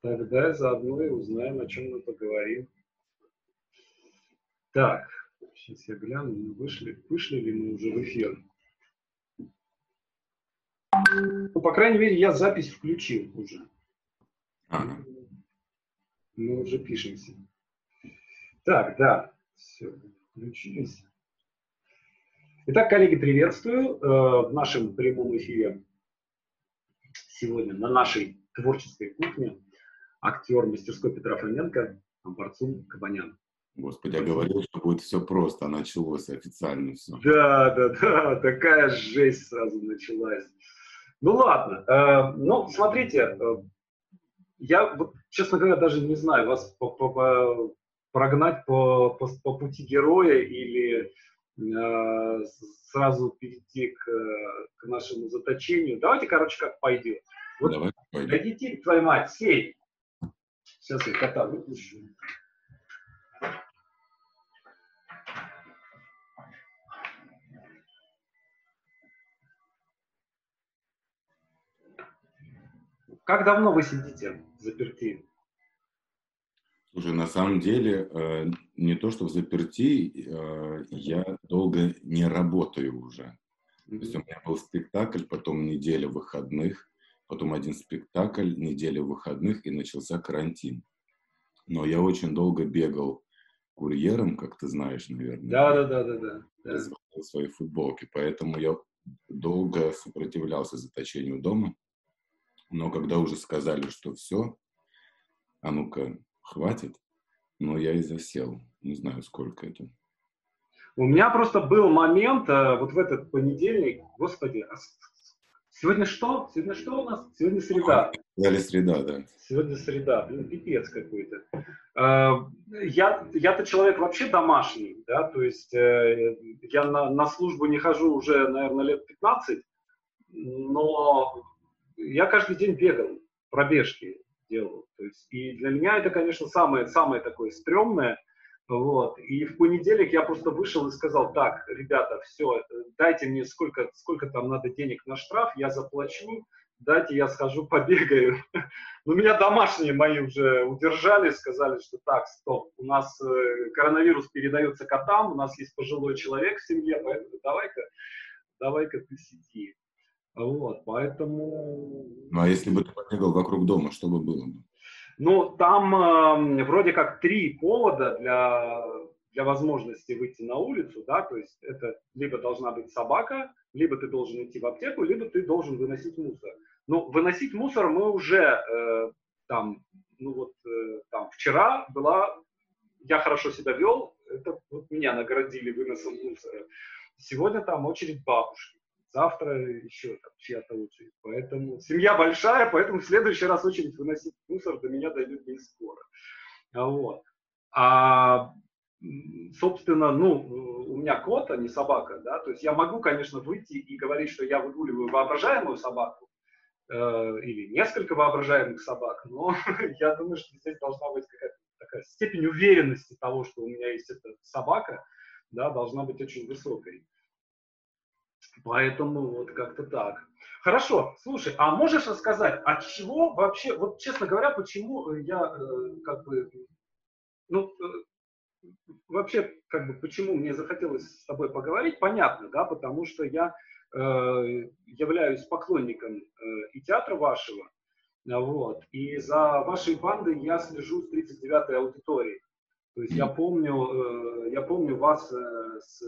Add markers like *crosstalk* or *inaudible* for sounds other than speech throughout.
Тогда заодно и узнаем, о чем мы поговорим. Так, сейчас я гляну, вышли, вышли ли мы уже в эфир. Ну, по крайней мере, я запись включил уже. Ага. Мы уже пишемся. Так, да, все, включились. Итак, коллеги, приветствую э, в нашем прямом эфире сегодня на нашей творческой кухне актер мастерской Петра Фоменко Амбарцун Кабанян. Господи, я говорил, что будет все просто, а началось официально все. Да, да, да, такая жесть сразу началась. Ну ладно, э, ну смотрите, э, я, вот, честно говоря, даже не знаю, вас по, по, по, прогнать по, по, по пути героя или э, сразу перейти к, к нашему заточению. Давайте, короче, как пойдет. Вот Давай, пойдем. Дадите, твою мать, сей. Сейчас я кота выпущу. Как давно вы сидите заперти? Слушай, на самом деле, э, не то, что в заперти, э, я долго не работаю уже. То есть у меня был спектакль, потом неделя выходных, потом один спектакль, неделя выходных, и начался карантин. Но я очень долго бегал курьером, как ты знаешь, наверное. Да, да, да, да, да. да. свои футболки, поэтому я долго сопротивлялся заточению дома. Но когда уже сказали, что все, а ну-ка, хватит, но я и засел. Не знаю, сколько это. У меня просто был момент, э, вот в этот понедельник, господи, а сегодня что? Сегодня что у нас? Сегодня среда. Сегодня среда, да. Сегодня среда, блин, пипец какой-то. Э, я, я-то человек вообще домашний, да, то есть э, я на, на службу не хожу уже, наверное, лет 15, но я каждый день бегал, пробежки делал. То есть, и для меня это, конечно, самое, самое такое стрёмное. Вот. И в понедельник я просто вышел и сказал, так, ребята, все, дайте мне сколько, сколько там надо денег на штраф, я заплачу, дайте я схожу *laughs* побегаю. Но меня домашние мои уже удержали, сказали, что так, стоп, у нас э, коронавирус передается котам, у нас есть пожилой человек в семье, поэтому давай-ка, давай-ка ты сиди. Вот, поэтому... Ну, а если бы ты побегал вокруг дома, что бы было бы? Ну, там э, вроде как три повода для, для возможности выйти на улицу, да, то есть это либо должна быть собака, либо ты должен идти в аптеку, либо ты должен выносить мусор. Ну, выносить мусор мы уже э, там, ну вот э, там вчера была, я хорошо себя вел, это вот меня наградили выносом мусора. Сегодня там очередь бабушки завтра еще там, чья-то очередь. Поэтому семья большая, поэтому в следующий раз очередь выносить мусор до меня дойдет не скоро. А вот. А, собственно, ну, у меня кот, а не собака, да, то есть я могу, конечно, выйти и говорить, что я выгуливаю воображаемую собаку, э, или несколько воображаемых собак, но *laughs* я думаю, что здесь должна быть какая-то такая степень уверенности того, что у меня есть эта собака, да, должна быть очень высокой. Поэтому вот как-то так. Хорошо, слушай, а можешь рассказать, от чего вообще, вот честно говоря, почему я э, как бы, ну, э, вообще, как бы, почему мне захотелось с тобой поговорить, понятно, да, потому что я э, являюсь поклонником э, и театра вашего, вот, и за вашей бандой я слежу с 39-й аудиторией. То есть я помню, э, я помню вас э, с,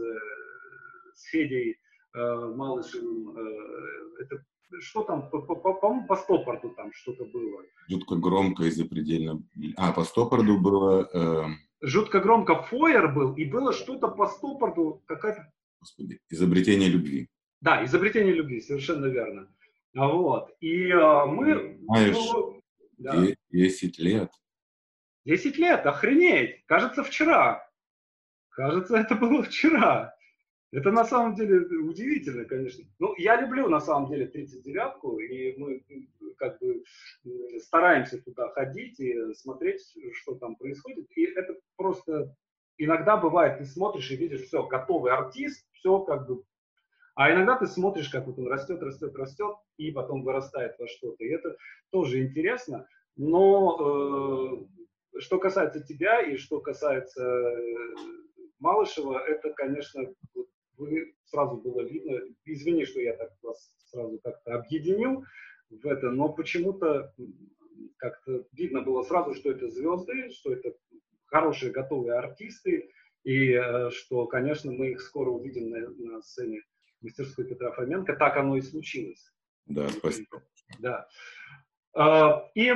с Федей Э, Малышевым, э, это что там, по-моему, по стопорду там что-то было. Жутко громко и запредельно. А, по стопорду было... Э... Жутко громко фойер был, и было что-то по стопорду, какая-то... Господи, изобретение любви. Да, изобретение любви, совершенно верно. А Вот. И а, мы... Знаешь, ну, да. 10 лет. 10 лет, охренеть! Кажется, вчера. Кажется, это было вчера. Это на самом деле удивительно, конечно. Ну, я люблю на самом деле 39-ку, и мы как бы стараемся туда ходить и смотреть, что там происходит. И это просто иногда бывает, ты смотришь и видишь, все, готовый артист, все как бы... А иногда ты смотришь, как вот он растет, растет, растет, и потом вырастает во что-то. И это тоже интересно. Но э, что касается тебя и что касается э, Малышева, это, конечно, вы сразу было видно. Извини, что я так вас сразу как-то объединил в это, но почему-то как-то видно было сразу, что это звезды, что это хорошие готовые артисты, и э, что, конечно, мы их скоро увидим на, на сцене мастерской Петра Фоменко. Так оно и случилось. Да, спасибо. Да. А, и,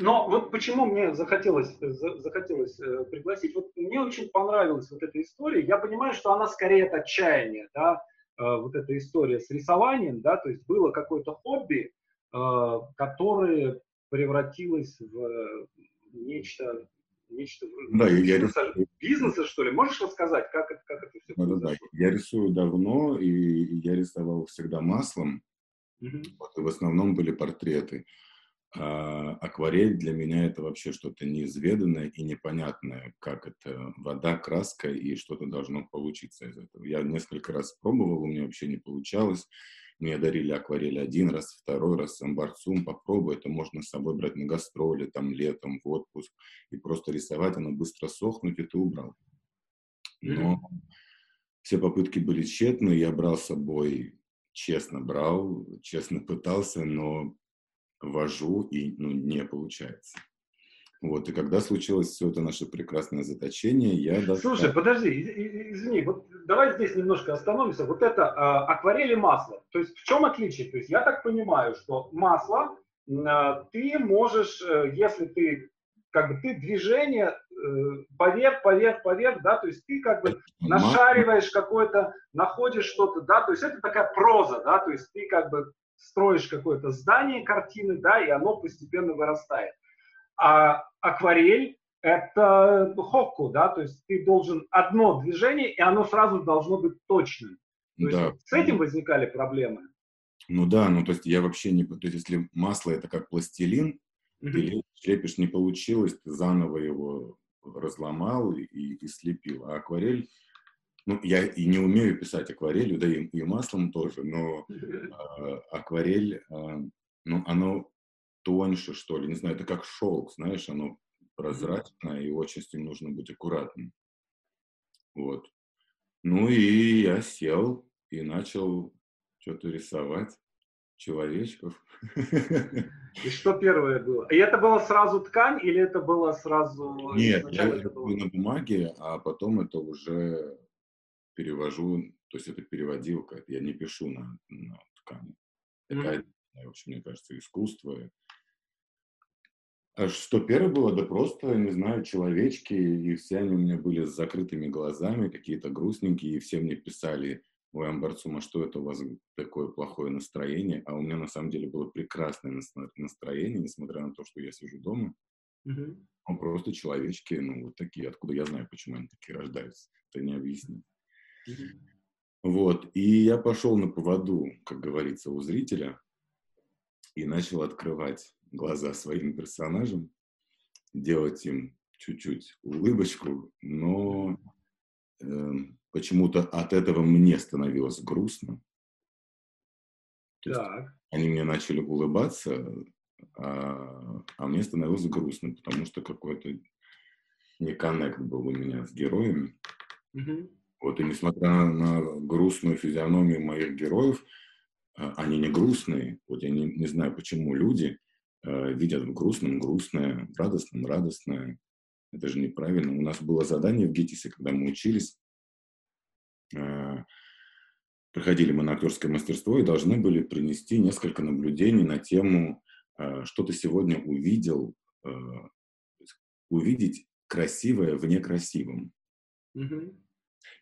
но вот почему мне захотелось, захотелось э, пригласить. Вот мне очень понравилась вот эта история. Я понимаю, что она скорее от отчаяния, да, э, вот эта история с рисованием, да, то есть было какое-то хобби, э, которое превратилось в нечто нечто да, бизнеса, я бизнеса, что ли? Можешь рассказать, как, это, как это все да, произошло? Да, да. Я рисую давно, и я рисовал всегда маслом. Угу. Вот, и в основном были портреты. А акварель для меня это вообще что-то неизведанное и непонятное, как это вода, краска и что-то должно получиться из этого. Я несколько раз пробовал, у меня вообще не получалось. Мне дарили акварель один раз, второй раз, амбарцум, попробуй, это можно с собой брать на гастроли, там, летом, в отпуск, и просто рисовать, оно быстро сохнуть, и ты убрал. Но все попытки были тщетны, я брал с собой, честно брал, честно пытался, но вожу, и ну, не получается. Вот, и когда случилось все это наше прекрасное заточение, я... Достал... Слушай, подожди, извини, вот давай здесь немножко остановимся. Вот это э, акварель и масло. То есть в чем отличие? То есть я так понимаю, что масло э, ты можешь, э, если ты как бы ты движение э, поверх, поверх, поверх, да, то есть ты как бы нашариваешь какое-то, находишь что-то, да, то есть это такая проза, да, то есть ты как бы строишь какое-то здание картины, да, и оно постепенно вырастает. А акварель – это хокку, да, то есть ты должен одно движение, и оно сразу должно быть точным. То да. есть с этим возникали проблемы? Ну да, ну то есть я вообще не... То есть если масло – это как пластилин, mm-hmm. ты слепишь, не получилось, ты заново его разломал и, и слепил. А акварель ну, я и не умею писать акварелью, да и, и маслом тоже, но э, акварель, э, ну, оно тоньше, что ли, не знаю, это как шелк, знаешь, оно прозрачное, и очень с ним нужно быть аккуратным. Вот. Ну и я сел и начал что-то рисовать человечков. *laughs* И что первое было? И это было сразу ткань или это было сразу... Нет, я это было на бумаге, а потом это уже перевожу, то есть это переводилка, я не пишу на, на ткани. Это, mm-hmm. в общем, мне кажется, искусство, а что первое было? Да просто, не знаю, человечки, и все они у меня были с закрытыми глазами, какие-то грустненькие, и все мне писали, ой, Амбарцума, что это у вас такое плохое настроение? А у меня на самом деле было прекрасное настроение, несмотря на то, что я сижу дома. Mm-hmm. Ну, просто человечки, ну, вот такие. Откуда я знаю, почему они такие рождаются? Это не объяснить. Вот. И я пошел на поводу, как говорится, у зрителя и начал открывать глаза своим персонажам, делать им чуть-чуть улыбочку, но э, почему-то от этого мне становилось грустно. Так. Они мне начали улыбаться, а, а мне становилось грустно, потому что какой-то не коннект был у меня с героями. Угу. Вот, и несмотря на грустную физиономию моих героев, а, они не грустные. Вот я не, не знаю, почему люди э, видят в грустном грустное, в радостном радостное. Это же неправильно. У нас было задание в ГИТИСе, когда мы учились, э, проходили мы на актерское мастерство и должны были принести несколько наблюдений на тему, э, что ты сегодня увидел, э, увидеть красивое в некрасивом. Mm-hmm.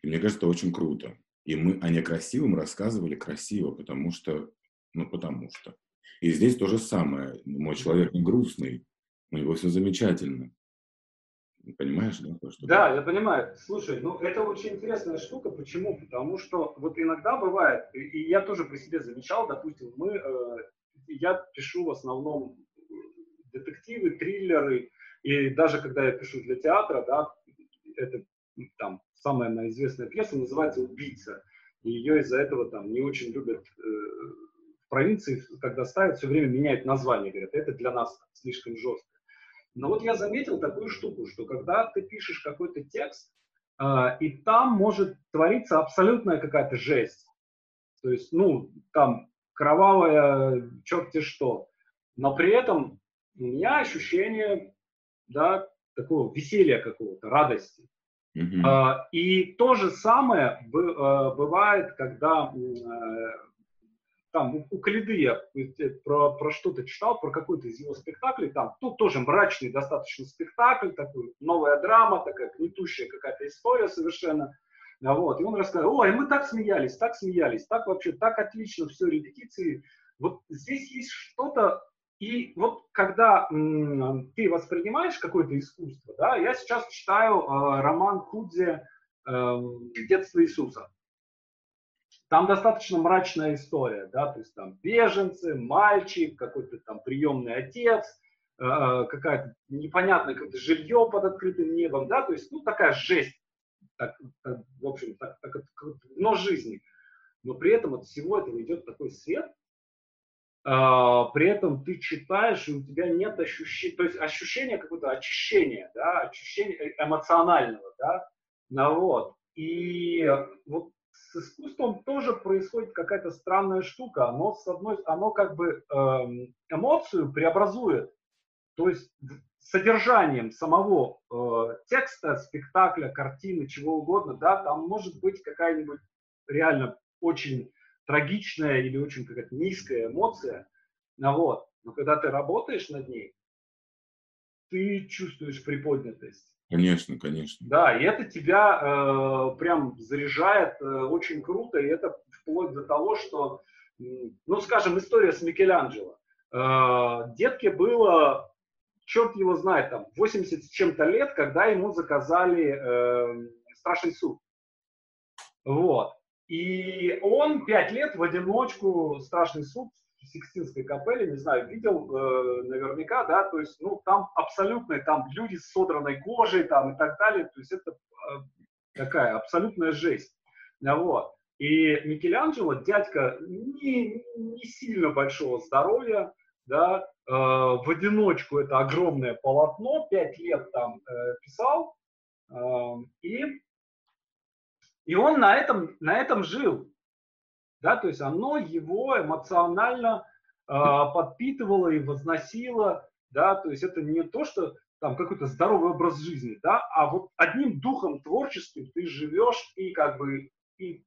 И мне кажется, это очень круто. И мы о некрасивом рассказывали красиво, потому что, ну, потому что. И здесь то же самое. Мой человек не грустный, у него все замечательно. Понимаешь, да? То, что да, я понимаю. Слушай, ну это очень интересная штука. Почему? Потому что вот иногда бывает, и я тоже при себе замечал, допустим, мы, э, я пишу в основном детективы, триллеры, и даже когда я пишу для театра, да, это там самая моя известная пьеса называется «Убийца». И ее из-за этого там не очень любят э, в провинции, когда ставят, все время меняют название, говорят, это для нас слишком жестко. Но вот я заметил такую штуку, что когда ты пишешь какой-то текст, э, и там может твориться абсолютная какая-то жесть. То есть, ну, там кровавая черти что. Но при этом у меня ощущение, да, такого веселья какого-то, радости. Uh-huh. И то же самое э, бывает, когда э, там у Калиды я э, про, про что-то читал, про какой-то из его спектаклей, там тут тоже мрачный достаточно спектакль, такой, новая драма, такая гнетущая какая-то история совершенно. Вот, и он рассказывал, ой, мы так смеялись, так смеялись, так вообще, так отлично все, репетиции. Вот здесь есть что-то и вот когда м, ты воспринимаешь какое-то искусство, да, я сейчас читаю э, роман Худзе э, «Детство Иисуса». Там достаточно мрачная история, да, то есть там беженцы, мальчик, какой-то там приемный отец, э, какая-то непонятное какое-то жилье под открытым небом, да, то есть, ну, такая жесть, так, так, в общем, так, так, но жизни. Но при этом от всего этого идет такой свет, при этом ты читаешь, и у тебя нет ощущения, то есть ощущение какого-то очищения, да, ощущения э, эмоционального, да, ну, вот. И вот с искусством тоже происходит какая-то странная штука. Оно, с одной, оно как бы эм, эмоцию преобразует, то есть содержанием самого э, текста, спектакля, картины, чего угодно, да, там может быть какая-нибудь реально очень трагичная или очень какая-то низкая эмоция, ну, вот. но когда ты работаешь над ней, ты чувствуешь приподнятость. Конечно, конечно. Да, и это тебя э, прям заряжает э, очень круто, и это вплоть до того, что, ну, скажем, история с Микеланджело. Э, детке было, черт его знает, там, 80 с чем-то лет, когда ему заказали э, страшный суд. Вот. И он пять лет в одиночку страшный суд в Сикстинской капелле, не знаю, видел э, наверняка, да, то есть, ну, там абсолютно, там люди с содранной кожей, там и так далее, то есть это э, такая абсолютная жесть. Вот. И Микеланджело, дядька не, не сильно большого здоровья, да, э, в одиночку это огромное полотно, пять лет там э, писал, э, и и он на этом, на этом жил. Да, то есть оно его эмоционально э, подпитывало и возносило. Да, то есть это не то, что там какой-то здоровый образ жизни, да, а вот одним духом творческим ты живешь и как бы и,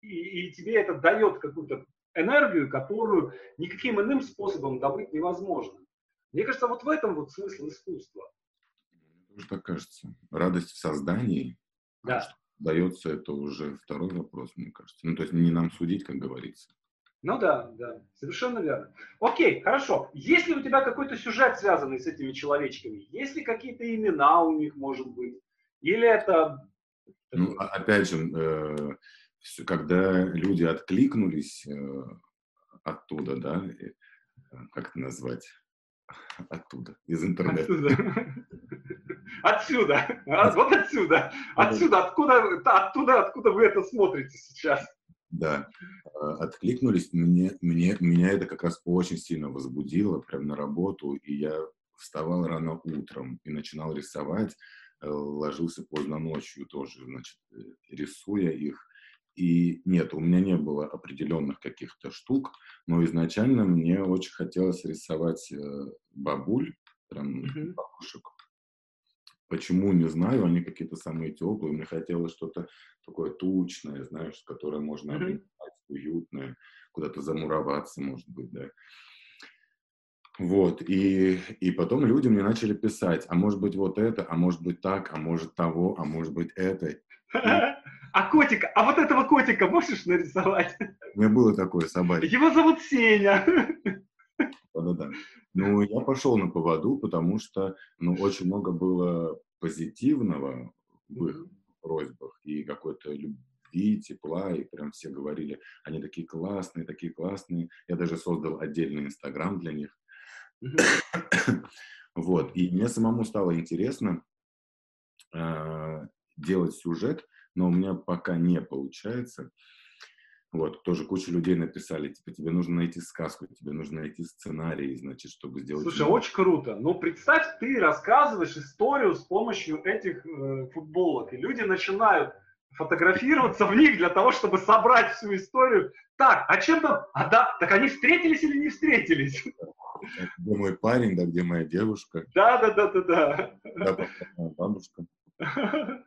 и, и тебе это дает какую-то энергию, которую никаким иным способом добыть невозможно. Мне кажется, вот в этом вот смысл искусства. Тоже так кажется. Радость в создании. Да дается, это уже второй вопрос, мне кажется. Ну, то есть не нам судить, как говорится. Ну да, да, совершенно верно. Окей, хорошо. Есть ли у тебя какой-то сюжет, связанный с этими человечками? Есть ли какие-то имена у них, может быть? Или это... Ну, а, опять же, э, когда люди откликнулись э, оттуда, да, э, как это назвать? Оттуда, из интернета. Оттуда. Отсюда. Вот отсюда. Отсюда. Откуда, оттуда, откуда вы это смотрите сейчас. Да. А, откликнулись. Мне, мне, меня это как раз очень сильно возбудило прямо на работу. И я вставал рано утром и начинал рисовать. Э, ложился поздно ночью тоже, значит, э, рисуя их. И нет, у меня не было определенных каких-то штук, но изначально мне очень хотелось рисовать э, бабуль, прям mm-hmm. бабушек. Почему, не знаю, они какие-то самые теплые. Мне хотелось что-то такое тучное, знаешь, которое можно mm-hmm. уютное, куда-то замуроваться, может быть, да. Вот, и, и потом люди мне начали писать, а может быть вот это, а может быть так, а может того, а может быть это. *laughs* А котика, а вот этого котика можешь нарисовать? У меня было такое собачье. Его зовут Сеня. *laughs* Да-да-да. Ну, я пошел на поводу, потому что, ну, очень много было позитивного в их просьбах и какой-то любви, тепла, и прям все говорили, они такие классные, такие классные. Я даже создал отдельный Инстаграм для них. *coughs* Вот, и мне самому стало интересно э, делать сюжет, но у меня пока не получается. Вот, тоже куча людей написали, типа, тебе нужно найти сказку, тебе нужно найти сценарий, значит, чтобы сделать... Слушай, очень круто. Ну, представь, ты рассказываешь историю с помощью этих э, футболок, и люди начинают фотографироваться в них для того, чтобы собрать всю историю. Так, а чем там? А да, так они встретились или не встретились? Где мой парень, да, где моя девушка? Да, да, да, да, да. Да, бабушка. *laughs*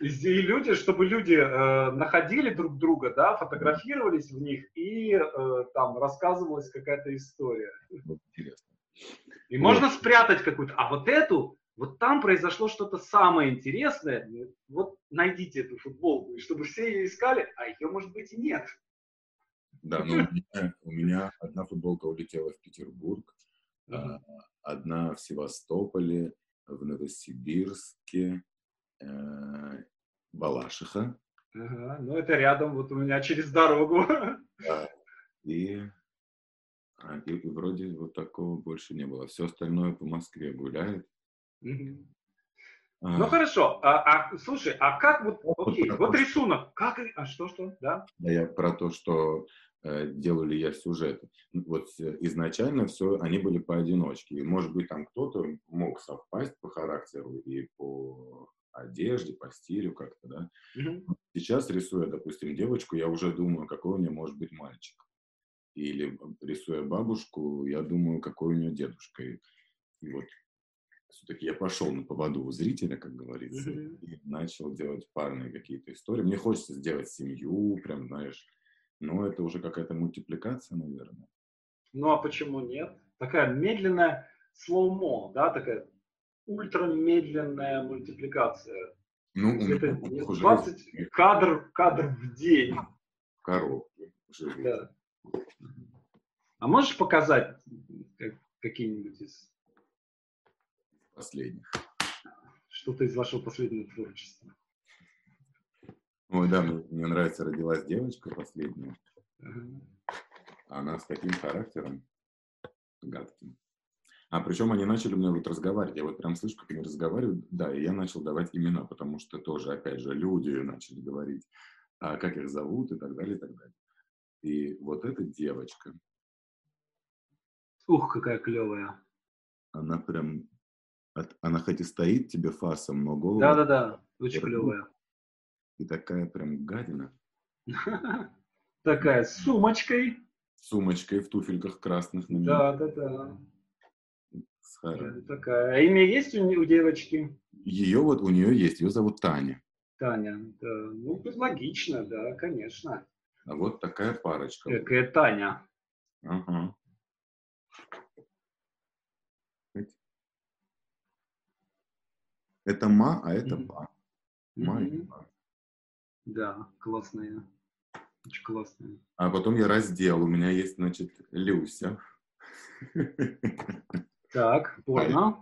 И люди, чтобы люди э, находили друг друга, да, фотографировались в них и э, там рассказывалась какая-то история. Интересно. И вот. можно спрятать какую-то, а вот эту, вот там произошло что-то самое интересное, вот найдите эту футболку, и чтобы все ее искали, а ее, может быть, и нет. Да, но у меня, у меня одна футболка улетела в Петербург, uh-huh. одна в Севастополе, в Новосибирске, э, Балашиха. Ага, ну это рядом, вот у меня через дорогу. *laughs* Да. И, а, и, и вроде вот такого больше не было. Все остальное по Москве гуляет. Угу. А. Ну хорошо, а, а слушай, а как вот, окей, вот, вот рисунок, как, а что, что, да? Да, я про то, что э, делал ли я сюжеты. Вот э, изначально все, они были поодиночке. И, может быть, там кто-то мог совпасть по характеру и по одежде, по стилю как-то, да. Mm-hmm. Сейчас рисуя, допустим, девочку, я уже думаю, какой у нее может быть мальчик. Или рисуя бабушку, я думаю, какой у нее дедушка. И, и вот все-таки я пошел на поводу у зрителя, как говорится, mm-hmm. и начал делать парные какие-то истории. Мне хочется сделать семью, прям, знаешь, но это уже какая-то мультипликация, наверное. Ну а почему нет? Такая медленная слоумо, да, такая ультрамедленная мультипликация. Ну, это 20 кадр, кадр в день. В коробке. Да. А можешь показать какие-нибудь из последних? Что-то из вашего последнего творчества. Ой, да, мне, мне нравится «Родилась девочка» последняя. Ага. Она с каким характером? Гадким. А причем они начали меня вот разговаривать. Я вот прям слышу, как они разговаривают. Да, и я начал давать имена, потому что тоже, опять же, люди начали говорить, а как их зовут и так далее, и так далее. И вот эта девочка. Ух, какая клевая. Она прям, она хоть и стоит тебе фасом, но голову... Да-да-да, очень клевая. И такая прям гадина. *laughs* Такая с сумочкой. С сумочкой в туфельках красных. Да-да-да. Схара. Такая. А имя есть у, у девочки? Ее вот, у нее есть, ее зовут Таня. Таня, да. Ну, логично, да, конечно. А вот такая парочка. Какая Таня. Ага. Это ма, а это па. Ма и па. Да, классная. Очень классная. А потом я раздел. У меня есть, значит, Люся. *laughs* Так, понял.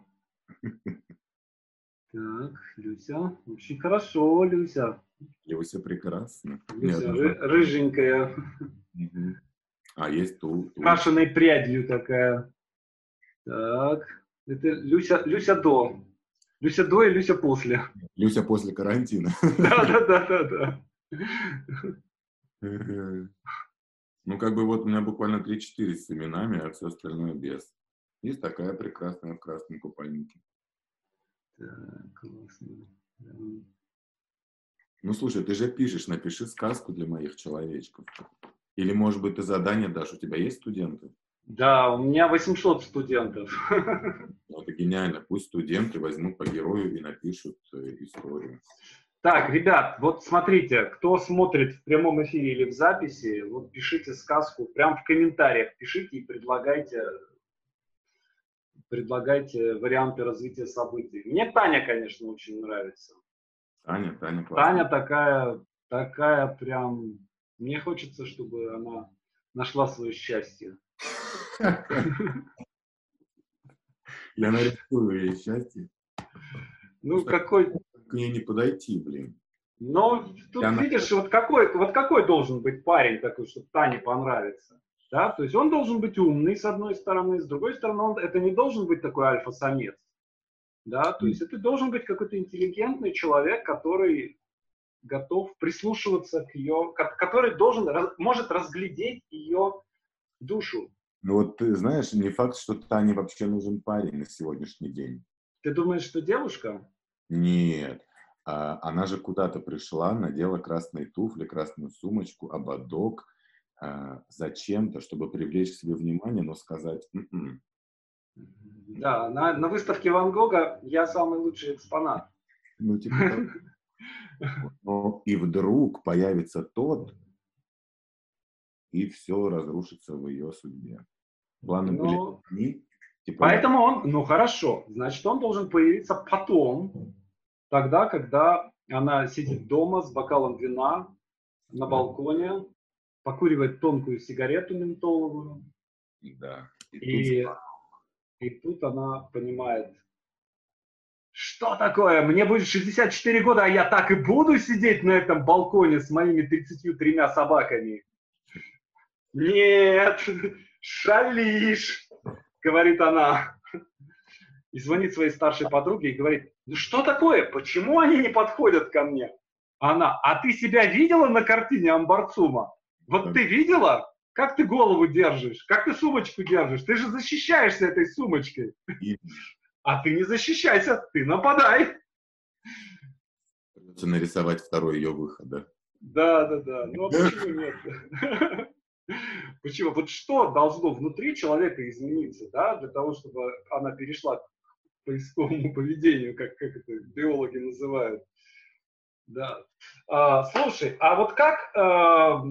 Так, Люся. Очень хорошо, Люся. Люся прекрасно. Люся ры- рыженькая. А есть ту. ту. Крашенной прядью такая. Так. Это Люся, Люся до. Люся до и Люся после. Люся после карантина. Да, да, да, да, да. Ну, как бы вот у меня буквально 3-4 с именами, а все остальное без. Есть такая прекрасная в красном купальнике. Так, классно. Да. Ну, слушай, ты же пишешь, напиши сказку для моих человечков. Или, может быть, ты задание дашь, у тебя есть студенты? Да, у меня 800 студентов. *laughs* Ну, это гениально. Пусть студенты возьмут по герою и напишут э, историю. Так, ребят, вот смотрите, кто смотрит в прямом эфире или в записи, вот пишите сказку, прям в комментариях пишите и предлагайте, предлагайте варианты развития событий. Мне Таня, конечно, очень нравится. Таня, Таня классная. Таня такая, такая прям, мне хочется, чтобы она нашла свое счастье. *laughs* Я нарисую ей счастье. Ну, какой к ней не подойти, блин. Но тут видишь, вот какой, вот какой должен быть парень такой, чтобы Тане понравится. Да? То есть он должен быть умный, с одной стороны, с другой стороны, он, это не должен быть такой альфа-самец. Да? То есть это должен быть какой-то интеллигентный человек, который готов прислушиваться к ее, который должен, может разглядеть ее душу. Ну вот ты знаешь, не факт, что Тане вообще нужен парень на сегодняшний день. Ты думаешь, что девушка? Нет. А, она же куда-то пришла, надела красные туфли, красную сумочку, ободок, зачем-то, чтобы привлечь к себе внимание, но сказать «м-м». Да, на, на выставке Ван Гога я самый лучший экспонат. Ну, типа Но и вдруг появится тот, и все разрушится в ее судьбе. Планы Но... были они. Типа, Поэтому он, ну хорошо, значит, он должен появиться потом, тогда, когда она сидит дома с бокалом вина на балконе, покуривает тонкую сигарету ментоловую. Да. И, и, и тут она понимает, что такое? Мне будет 64 года, а я так и буду сидеть на этом балконе с моими 33 собаками. Нет, шалишь, говорит она. И звонит своей старшей подруге и говорит, ну что такое, почему они не подходят ко мне? Она, а ты себя видела на картине Амбарцума? Вот ты видела, как ты голову держишь, как ты сумочку держишь? Ты же защищаешься этой сумочкой. А ты не защищайся, ты нападай. Придется нарисовать второй ее выход, да? Да, да, да. Ну а почему нет? *laughs* Почему? Вот что должно внутри человека измениться, да, для того, чтобы она перешла к поисковому поведению, как, как это биологи называют. Да. А, слушай, а вот как, а,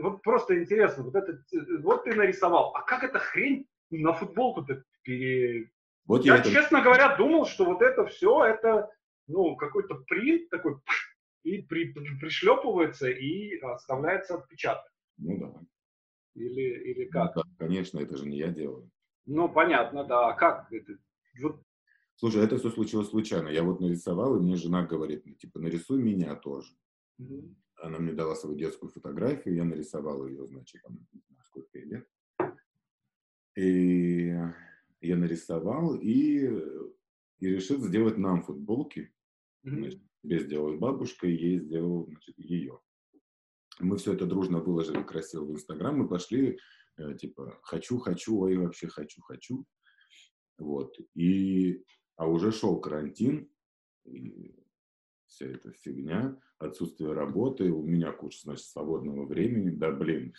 вот просто интересно, вот это, вот ты нарисовал, а как эта хрень на футболку-то пере, вот я, я честно говоря, думал, что вот это все, это, ну, какой-то принт такой, и при, при, пришлепывается, и оставляется отпечаток. Ну да. Или, или как? Ну, да, конечно, это же не я делаю. Ну, понятно, да. А как это? Вот. Слушай, это все случилось случайно. Я вот нарисовал, и мне жена говорит, ну, типа, нарисуй меня тоже. Угу. Она мне дала свою детскую фотографию, я нарисовал ее, значит, там, сколько ей лет. И я нарисовал и, и решил сделать нам футболки. Значит, себе сделал бабушка, ей сделал значит, ее. Мы все это дружно выложили красиво в Инстаграм, мы пошли, э, типа, хочу, хочу, ой, вообще хочу, хочу. Вот. И, а уже шел карантин, и вся эта фигня, отсутствие работы, у меня куча, значит, свободного времени, да, блин,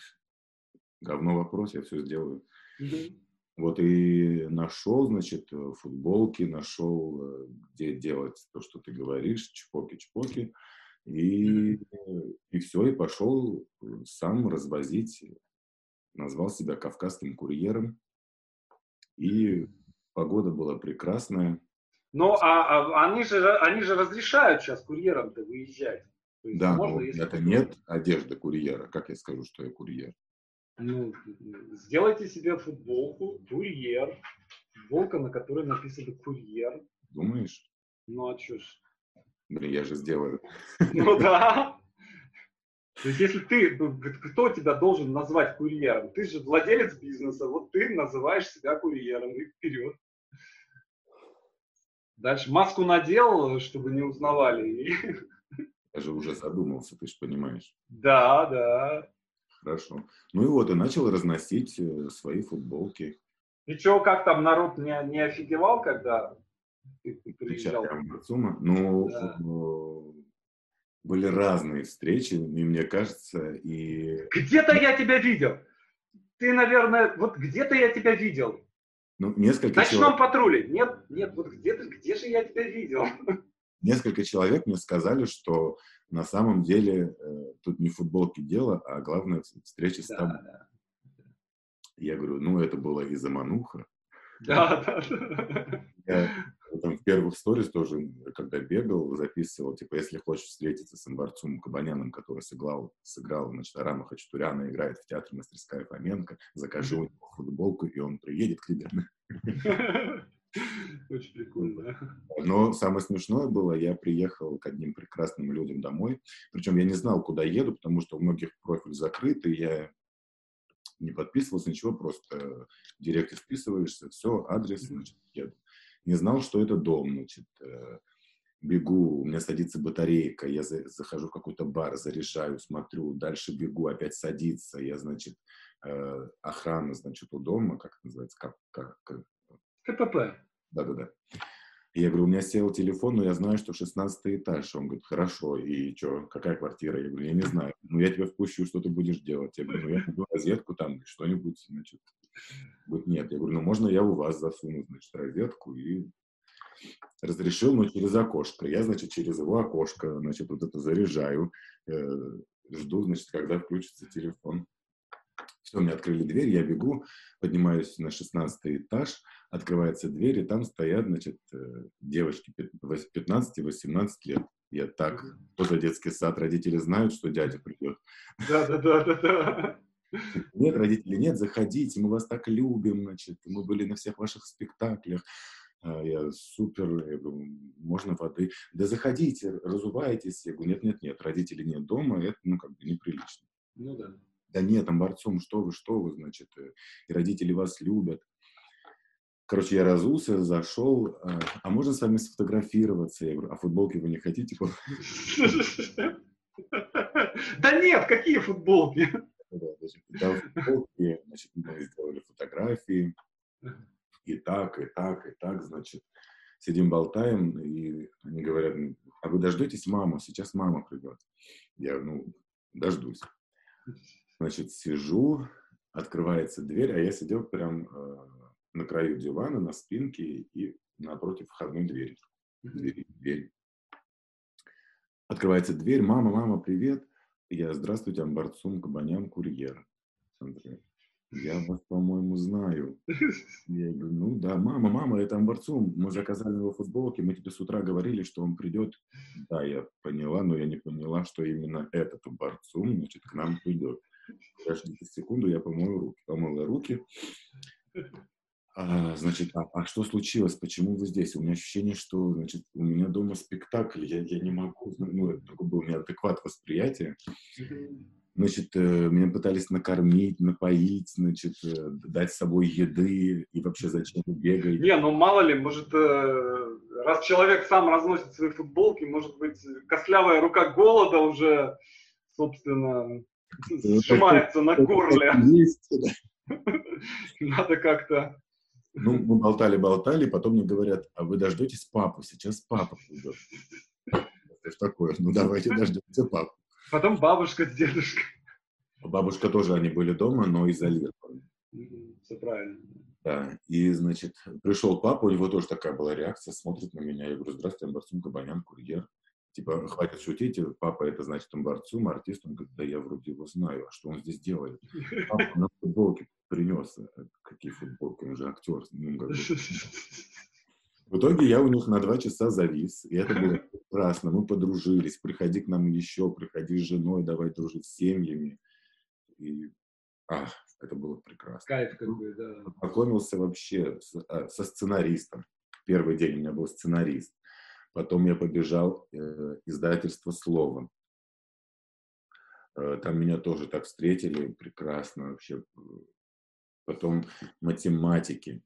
говно вопрос, я все сделаю. Mm-hmm. Вот и нашел, значит, футболки, нашел, где делать то, что ты говоришь, чпоки-чпоки. И, и все, и пошел сам развозить. Назвал себя кавказским курьером. И погода была прекрасная. Ну, а, а они, же, они же разрешают сейчас курьерам-то выезжать. да, можно, но это нет одежды курьера. Как я скажу, что я курьер? Ну, сделайте себе футболку «Курьер». Футболка, на которой написано «Курьер». Думаешь? Ну, а что ж. Блин, я же сделаю. Ну да. То есть, если ты, ну, кто тебя должен назвать курьером? Ты же владелец бизнеса, вот ты называешь себя курьером, и вперед. Дальше маску надел, чтобы не узнавали. Я же уже задумался, ты же понимаешь. Да, да. Хорошо. Ну и вот, и начал разносить э, свои футболки. И что, как там народ не, не офигевал, когда ты, ты приезжал? Ну, да. были разные встречи, и мне кажется, и... Где-то я тебя видел. Ты, наверное, вот где-то я тебя видел. Ну, несколько ночном человек... патруле. Нет, нет, вот где-то, где же я тебя видел? Несколько человек мне сказали, что на самом деле э, тут не футболки дело, а главное встреча с да, тобой. Да. Я говорю, ну это было из-за мануха. Да, да. Я там, в первых сторис тоже, когда бегал, записывал, типа, если хочешь встретиться с Амбарцумом Кабаняном, который сыграл, сыграл, значит, Арама Хачатуряна, играет в театре Мастерская Фоменко, закажи у него футболку, и он приедет к тебе. *laughs* Очень прикольно. Но самое смешное было, я приехал к одним прекрасным людям домой. Причем я не знал, куда еду, потому что у многих профиль закрыт, и я не подписывался, ничего, просто в директе вписываешься, все, адрес, значит, еду. Не знал, что это дом, значит. Э, бегу, у меня садится батарейка, я за, захожу в какой-то бар, заряжаю, смотрю, дальше бегу, опять садится, я, значит, э, охрана, значит, у дома, как это называется, как, как, как... КПП. Да-да-да. Я говорю, у меня сел телефон, но я знаю, что 16 этаж. Он говорит, хорошо, и что, какая квартира? Я говорю, я не знаю. Ну, я тебя впущу, что ты будешь делать? Я говорю, ну, я иду розетку там, что-нибудь, значит. Говорит, нет. Я говорю, ну, можно я у вас засуну, значит, розетку и разрешил, но через окошко. Я, значит, через его окошко, значит, вот это заряжаю, э, жду, значит, когда включится телефон. Все, мне открыли дверь, я бегу, поднимаюсь на 16 этаж, открывается дверь, и там стоят, значит, э, девочки 15-18 лет. Я так, кто за детский сад, родители знают, что дядя придет. Да, да, да, да, да. Нет, родители, нет, заходите, мы вас так любим, значит, мы были на всех ваших спектаклях. А, я супер, я говорю, можно воды. Да заходите, разувайтесь. Я говорю, нет, нет, нет, родителей нет дома, это, ну, как бы неприлично. Ну да. Да нет, там борцом, что вы, что вы, значит, э, и родители вас любят. Короче, я разулся, зашел, а, а можно с вами сфотографироваться? Я говорю, а футболки вы не хотите? *laughs* Да нет, какие футболки? Да, футболки, значит, мы сделали фотографии и так, и так, и так, значит, сидим, болтаем, и они говорят, а вы дождетесь маму, сейчас мама придет. Я, ну, дождусь. Значит, сижу, открывается дверь, а я сидел прям э, на краю дивана, на спинке и напротив входной двери. Двери, дверь. Открывается дверь, мама, мама, привет. Я, здравствуйте, Амбарцум, Кабанян, курьер. Я вас, по-моему, знаю. Я говорю, ну да, мама, мама, это Амбарцум, мы заказали его футболки, мы тебе с утра говорили, что он придет. Да, я поняла, но я не поняла, что именно этот Амбарцум, значит, к нам придет. Подождите секунду, я помою руки. Помыла руки. А, значит, а, а что случилось? Почему вы здесь? У меня ощущение, что, значит, у меня дома спектакль, я, я не могу, ну, это такой был неадекват восприятия. Значит, э, меня пытались накормить, напоить, значит, э, дать с собой еды и вообще зачем бегать. Не, ну мало ли, может, э, раз человек сам разносит свои футболки, может быть, костлявая рука голода уже, собственно, сжимается на горле. *laughs* Надо как-то... Ну, мы болтали-болтали, потом мне говорят, а вы дождетесь папу, сейчас папа придет. Что такое? Ну, давайте дождемся папу. Потом бабушка с дедушкой. Бабушка тоже, они были дома, но изолированы. Все правильно. Да, и, значит, пришел папа, у него тоже такая была реакция, смотрит на меня, я говорю, здравствуйте, Амбарцум Кабанян, курьер. Типа, хватит шутить, папа это значит Амбарцум, артист. Он говорит, да я вроде его знаю, а что он здесь делает? Папа на футболке принес. Какие футболки, он же актер. Ну, как бы. В итоге я у них на два часа завис, и это было прекрасно. Мы подружились, приходи к нам еще, приходи с женой, давай дружить с семьями. И ах, это было прекрасно. Кайф какой, да. Познакомился вообще с, а, со сценаристом. Первый день у меня был сценарист. Потом я побежал э, издательство «Слово». Э, там меня тоже так встретили, прекрасно вообще. Потом математики.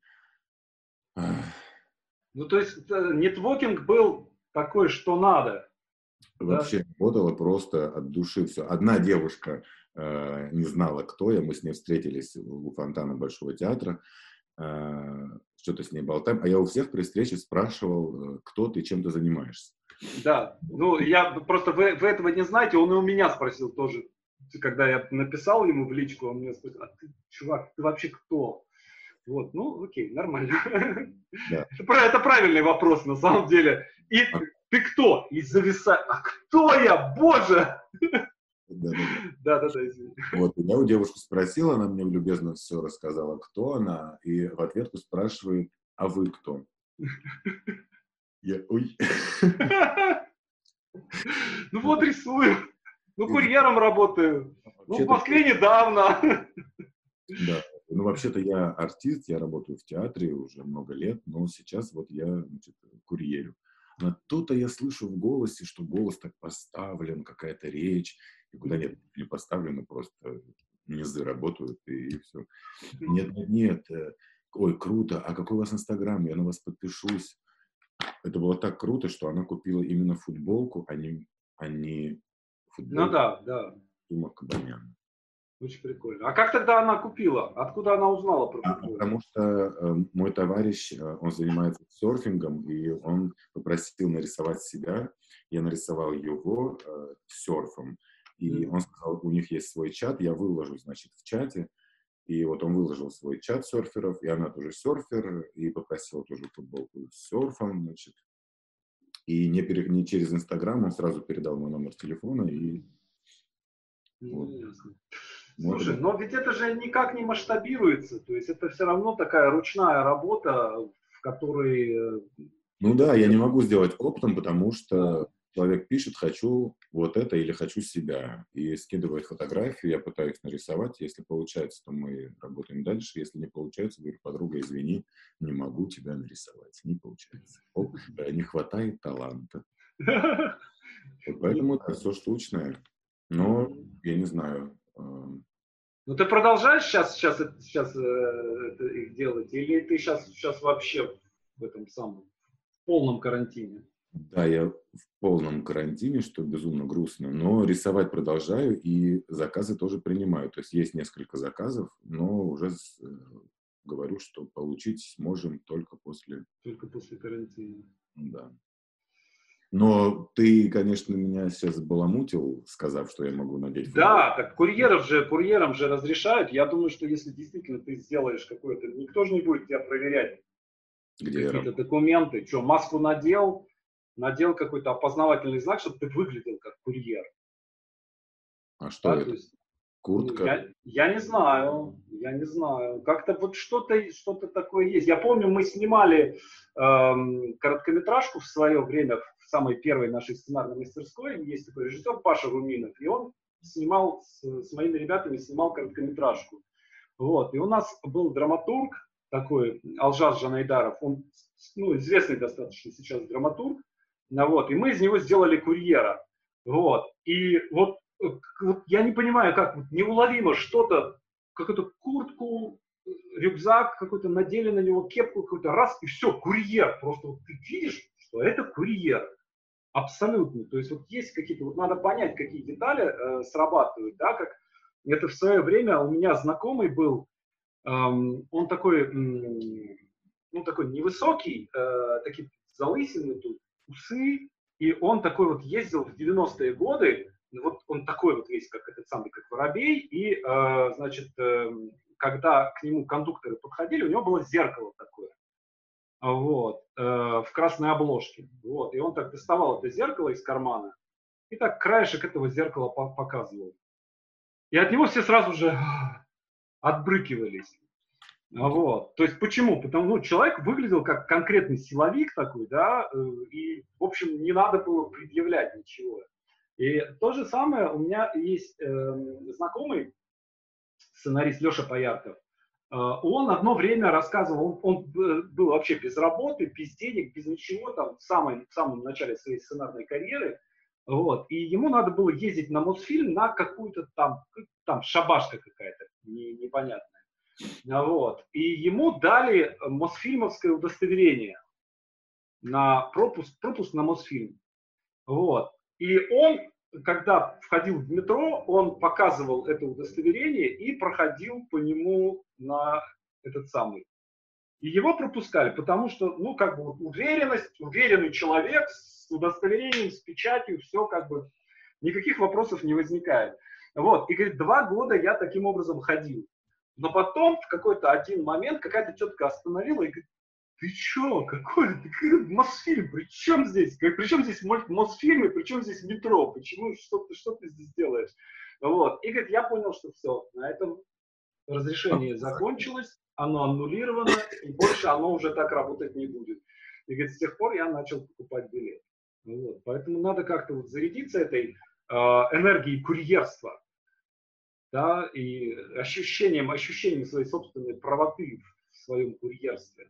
Ну, то есть э, нетворкинг был такой, что надо. Вообще да? работала просто от души все. Одна девушка э, не знала, кто я, мы с ней встретились у фонтана Большого театра, э, что-то с ней болтаем, а я у всех при встрече спрашивал, э, кто ты, чем ты занимаешься. Да, ну я просто, вы, вы этого не знаете, он и у меня спросил тоже, когда я написал ему в личку, он мне спросил, а ты, чувак, ты вообще кто? Вот, ну, окей, нормально. Да. *laughs* Это, это правильный вопрос на самом деле. И а. ты кто? И зависает. А кто я? Боже! Да, да, да. Вот, я у девушки спросила, она мне любезно все рассказала, кто она, и в ответку спрашивает, а вы кто? Я, ой. Ну вот рисую. Ну, курьером работаю. Ну, в Москве недавно. Да, ну, вообще-то я артист, я работаю в театре уже много лет, но сейчас вот я значит, курьерю. Но то-то я слышу в голосе, что голос так поставлен, какая-то речь, и куда нет, не поставлено, просто низы работают, и, все. Нет, нет, нет, э, ой, круто, а какой у вас Инстаграм, я на вас подпишусь. это было так круто, что она купила именно футболку, а не, а не футболку. Ну да, да. Тума Кабаняна. Очень прикольно. А как тогда она купила? Откуда она узнала про а, Потому что э, мой товарищ, э, он занимается серфингом, и он попросил нарисовать себя. Я нарисовал его э, серфом. И он сказал, у них есть свой чат, я выложу, значит, в чате. И вот он выложил свой чат серферов, и она тоже серфер, и попросила тоже футболку с серфом, значит. И не, пере, не через Инстаграм, он сразу передал мой номер телефона, и... Вот. Слушай, но ведь это же никак не масштабируется, то есть это все равно такая ручная работа, в которой... Э, ну да, я не могу сделать оптом, потому что человек пишет «хочу вот это» или «хочу себя» и скидывает фотографию, я пытаюсь нарисовать, если получается, то мы работаем дальше, если не получается, говорю, подруга, извини, не могу тебя нарисовать, не получается. Оп, не хватает таланта. Вот поэтому это все штучное. Но, я не знаю, ну ты продолжаешь сейчас, сейчас, сейчас э, это их делать, или ты сейчас, сейчас вообще в этом самом в полном карантине? Да, я в полном карантине, что безумно грустно, но рисовать продолжаю и заказы тоже принимаю. То есть есть несколько заказов, но уже с, э, говорю, что получить сможем только после... Только после карантина. Да. Но ты, конечно, меня сейчас баламутил, сказав, что я могу надеть футбол. Да, так курьеров же, курьерам же разрешают. Я думаю, что если действительно ты сделаешь какое-то... Никто же не будет тебя проверять. Где Какие-то документы. Что, маску надел, надел какой-то опознавательный знак, чтобы ты выглядел как курьер. А что да, это? Есть, Куртка? Я, я не знаю, я не знаю. Как-то вот что-то что такое есть. Я помню, мы снимали эм, короткометражку в свое время, в самой первой нашей сценарной мастерской. Есть такой режиссер Паша Руминов, и он снимал с, с моими ребятами, снимал короткометражку. Вот. И у нас был драматург такой, Алжаз Жанайдаров, он ну, известный достаточно сейчас драматург, вот, и мы из него сделали курьера. Вот. И вот, вот я не понимаю, как неуловимо что-то, какую-то куртку, рюкзак какой-то, надели на него кепку какой-то, раз, и все, курьер. Просто вот ты видишь, что это курьер. Абсолютно. То есть вот есть какие-то, вот надо понять, какие детали э, срабатывают, да, как это в свое время у меня знакомый был, эм, он такой, эм, ну такой невысокий, э, такие залысины тут, усы, и он такой вот ездил в 90-е годы, вот он такой вот весь, как этот самый, как воробей, и, э, значит, э, когда к нему кондукторы подходили, у него было зеркало такое, вот, э, в красной обложке, вот, и он так доставал это зеркало из кармана, и так краешек этого зеркала показывал. И от него все сразу же отбрыкивались. Вот. То есть почему? Потому что ну, человек выглядел как конкретный силовик такой, да, э, и, в общем, не надо было предъявлять ничего. И то же самое у меня есть э, знакомый сценарист Леша Поярков. Э, он одно время рассказывал, он, он был вообще без работы, без денег, без ничего, там, в, самой, в самом начале своей сценарной карьеры. Вот. И ему надо было ездить на Мосфильм на какую-то там, там шабашка какая-то не, непонятная. Вот. И ему дали Мосфильмовское удостоверение на пропуск, пропуск на Мосфильм. Вот. И он, когда входил в метро, он показывал это удостоверение и проходил по нему на этот самый. И его пропускали, потому что, ну, как бы уверенность, уверенный человек с удостоверением, с печатью, все как бы, никаких вопросов не возникает. Вот, и говорит, два года я таким образом ходил. Но потом в какой-то один момент какая-то тетка остановила и говорит, ты чё, какой? Ты, Мосфильм, при чем здесь, при чем здесь Мосфильм и при чем здесь метро, почему, что, ты, что ты здесь делаешь? Вот, и говорит, я понял, что все, на этом разрешение закончилось, оно аннулировано, и больше оно уже так работать не будет. И говорит, с тех пор я начал покупать билет. Вот, поэтому надо как-то вот зарядиться этой э, энергией курьерства, да, и ощущением, ощущением своей собственной правоты в своем курьерстве.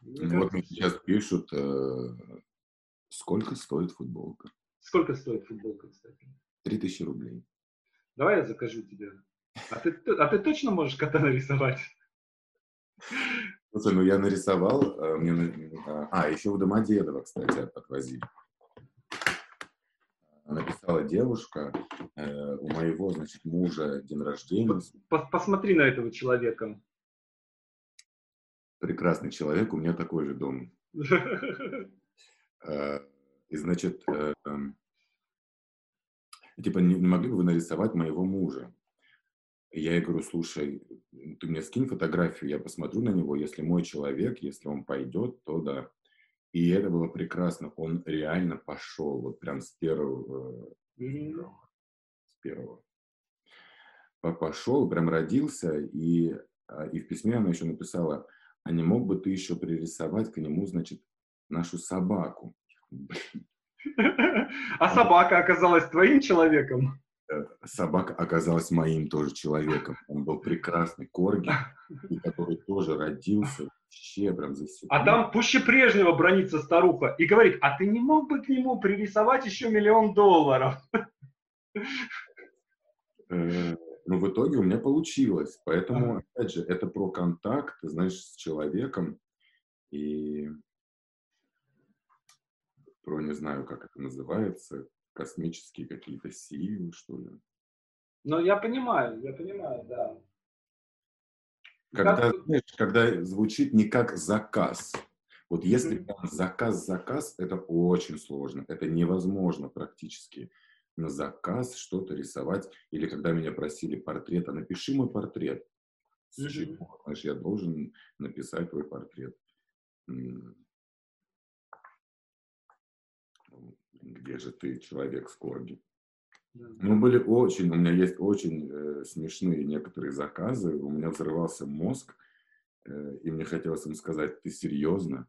Мне вот мне сейчас пишут, э, сколько стоит футболка. Сколько стоит футболка, кстати? Три тысячи рублей. Давай я закажу тебе. А ты, а ты точно можешь кота нарисовать? Слушай, ну я нарисовал, э, мне, а, еще в Домодедово, кстати, отвозили. Написала девушка, э, у моего, значит, мужа день рождения. Посмотри на этого человека. Прекрасный человек, у меня такой же дом. *laughs* Э, и, значит, э, эм, типа, не, могли бы вы нарисовать моего мужа? Я ей говорю, слушай, ты мне скинь фотографию, я посмотрю на него, если мой человек, если он пойдет, то да. И это было прекрасно, он реально пошел, вот прям с первого, mm-hmm. с первого. Пошел, прям родился, и, а, и в письме она еще написала, а не мог бы ты еще пририсовать к нему, значит, нашу собаку? *laughs* А собака оказалась твоим человеком? Собака оказалась моим тоже человеком. Он был прекрасный корги, который тоже родился вообще прям за А там пуще прежнего бронится старуха и говорит, а ты не мог бы к нему пририсовать еще миллион долларов? Э, ну, в итоге у меня получилось. Поэтому, опять же, это про контакт, знаешь, с человеком. И про, не знаю, как это называется, космические какие-то силы, что ли. Ну, я понимаю, я понимаю, да. Когда, как... знаешь, когда звучит не как заказ. Вот если mm-hmm. заказ-заказ, это очень сложно, это невозможно практически на заказ что-то рисовать. Или когда меня просили портрет, а напиши мой портрет. Mm-hmm. Знаешь, я должен написать твой портрет. где же ты, человек с корги? Мы были очень, у меня есть очень э, смешные некоторые заказы, у меня взрывался мозг, э, и мне хотелось им сказать, ты серьезно?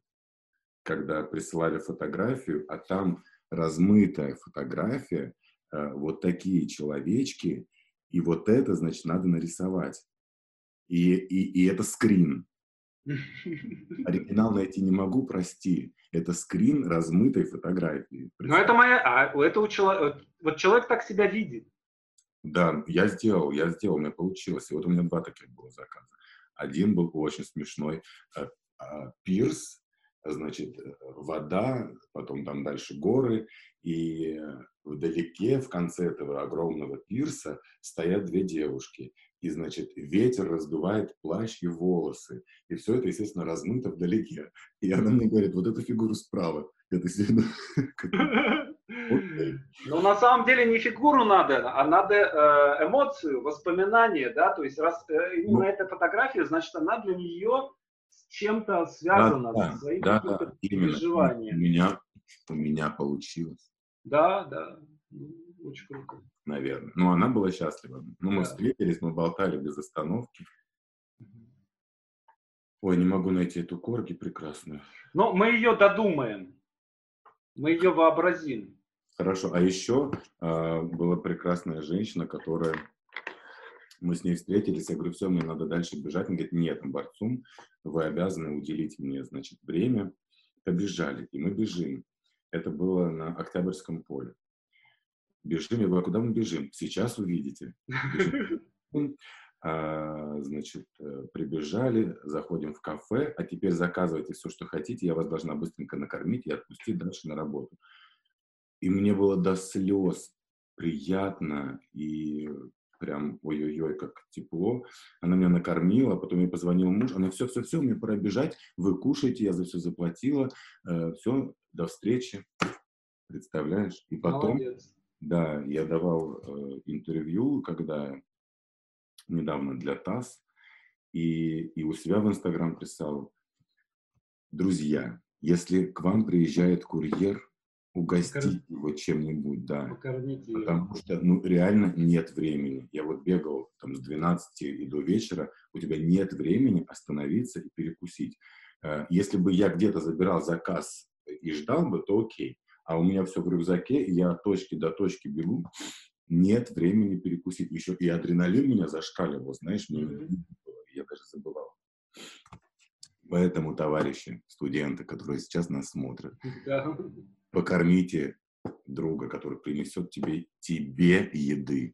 Когда присылали фотографию, а там размытая фотография, э, вот такие человечки, и вот это, значит, надо нарисовать. И, и, и это скрин. *laughs* Оригинал найти не могу, прости. Это скрин размытой фотографии. Ну, это моя... А у этого человека... Вот человек так себя видит. Да, я сделал, я сделал, у меня получилось. И вот у меня два таких было заказа. Один был очень смешной. Э, а, пирс, значит, э, вода, потом там дальше горы, и вдалеке, в конце этого огромного пирса, стоят две девушки и, значит, ветер раздувает плащ и волосы. И все это, естественно, размыто вдалеке. И она мне говорит, вот эту фигуру справа. Это сильно... *laughs* Ну, на самом деле не фигуру надо, а надо э, эмоцию, воспоминания, да, то есть раз э, именно ну, эта фотография, значит, она для нее с чем-то связана, да, со своим да, да, переживанием. У меня, у меня получилось. Да, да, очень круто наверное. Но она была счастлива. Ну, мы да. встретились, мы болтали без остановки. Ой, не могу найти эту корги прекрасную. Но мы ее додумаем. Мы ее вообразим. Хорошо. А еще э, была прекрасная женщина, которая... Мы с ней встретились, я говорю, все, мне надо дальше бежать. Она говорит, нет, борцум, вы обязаны уделить мне, значит, время. Побежали, и мы бежим. Это было на Октябрьском поле. Бежим, я говорю, а куда мы бежим? Сейчас увидите. *laughs* А, значит, э, прибежали, заходим в кафе, а теперь заказывайте все, что хотите, я вас должна быстренько накормить и отпустить дальше на работу. И мне было до слез приятно и прям ой-ой-ой, как тепло. Она меня накормила, потом мне позвонил муж, она все-все-все, мне пора бежать, вы кушаете, я за все заплатила, э, все, до встречи, представляешь? И потом... Молодец да, я давал э, интервью, когда недавно для ТАСС, и, и у себя в Инстаграм писал, друзья, если к вам приезжает курьер, угостите Покор... его чем-нибудь, да. Покормите Потому что, ну, реально нет времени. Я вот бегал там с 12 и до вечера, у тебя нет времени остановиться и перекусить. Э, если бы я где-то забирал заказ и ждал бы, то окей а у меня все в рюкзаке, и я от точки до точки бегу, нет времени перекусить. Еще и адреналин меня зашкаливал, знаешь, мне я даже забывал. Поэтому, товарищи, студенты, которые сейчас нас смотрят, покормите друга, который принесет тебе, тебе еды.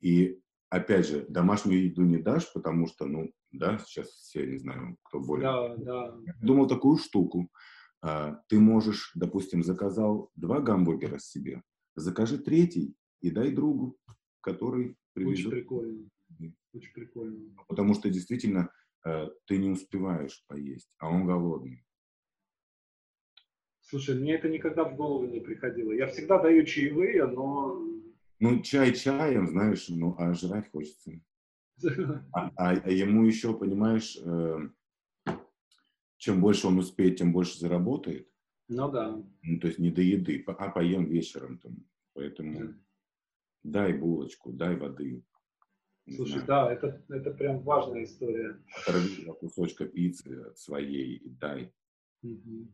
И опять же, домашнюю еду не дашь, потому что, ну, да, сейчас все, не знаю, кто более. Да, да. Думал такую штуку. А, ты можешь, допустим, заказал два гамбургера себе, закажи третий и дай другу, который привезет. Очень прикольно. Очень прикольно. Потому что действительно э, ты не успеваешь поесть, а он голодный. Слушай, мне это никогда в голову не приходило. Я всегда даю чаевые, но... Ну, чай чаем, знаешь, ну, а жрать хочется. *laughs* А, а, а ему еще, понимаешь, э, чем больше он успеет, тем больше заработает. Ну да. Ну, то есть не до еды, а поем вечером там. Поэтому да. дай булочку, дай воды. Слушай, знаю. да, это, это прям важная история. Оторви кусочка пиццы от своей и дай. Угу.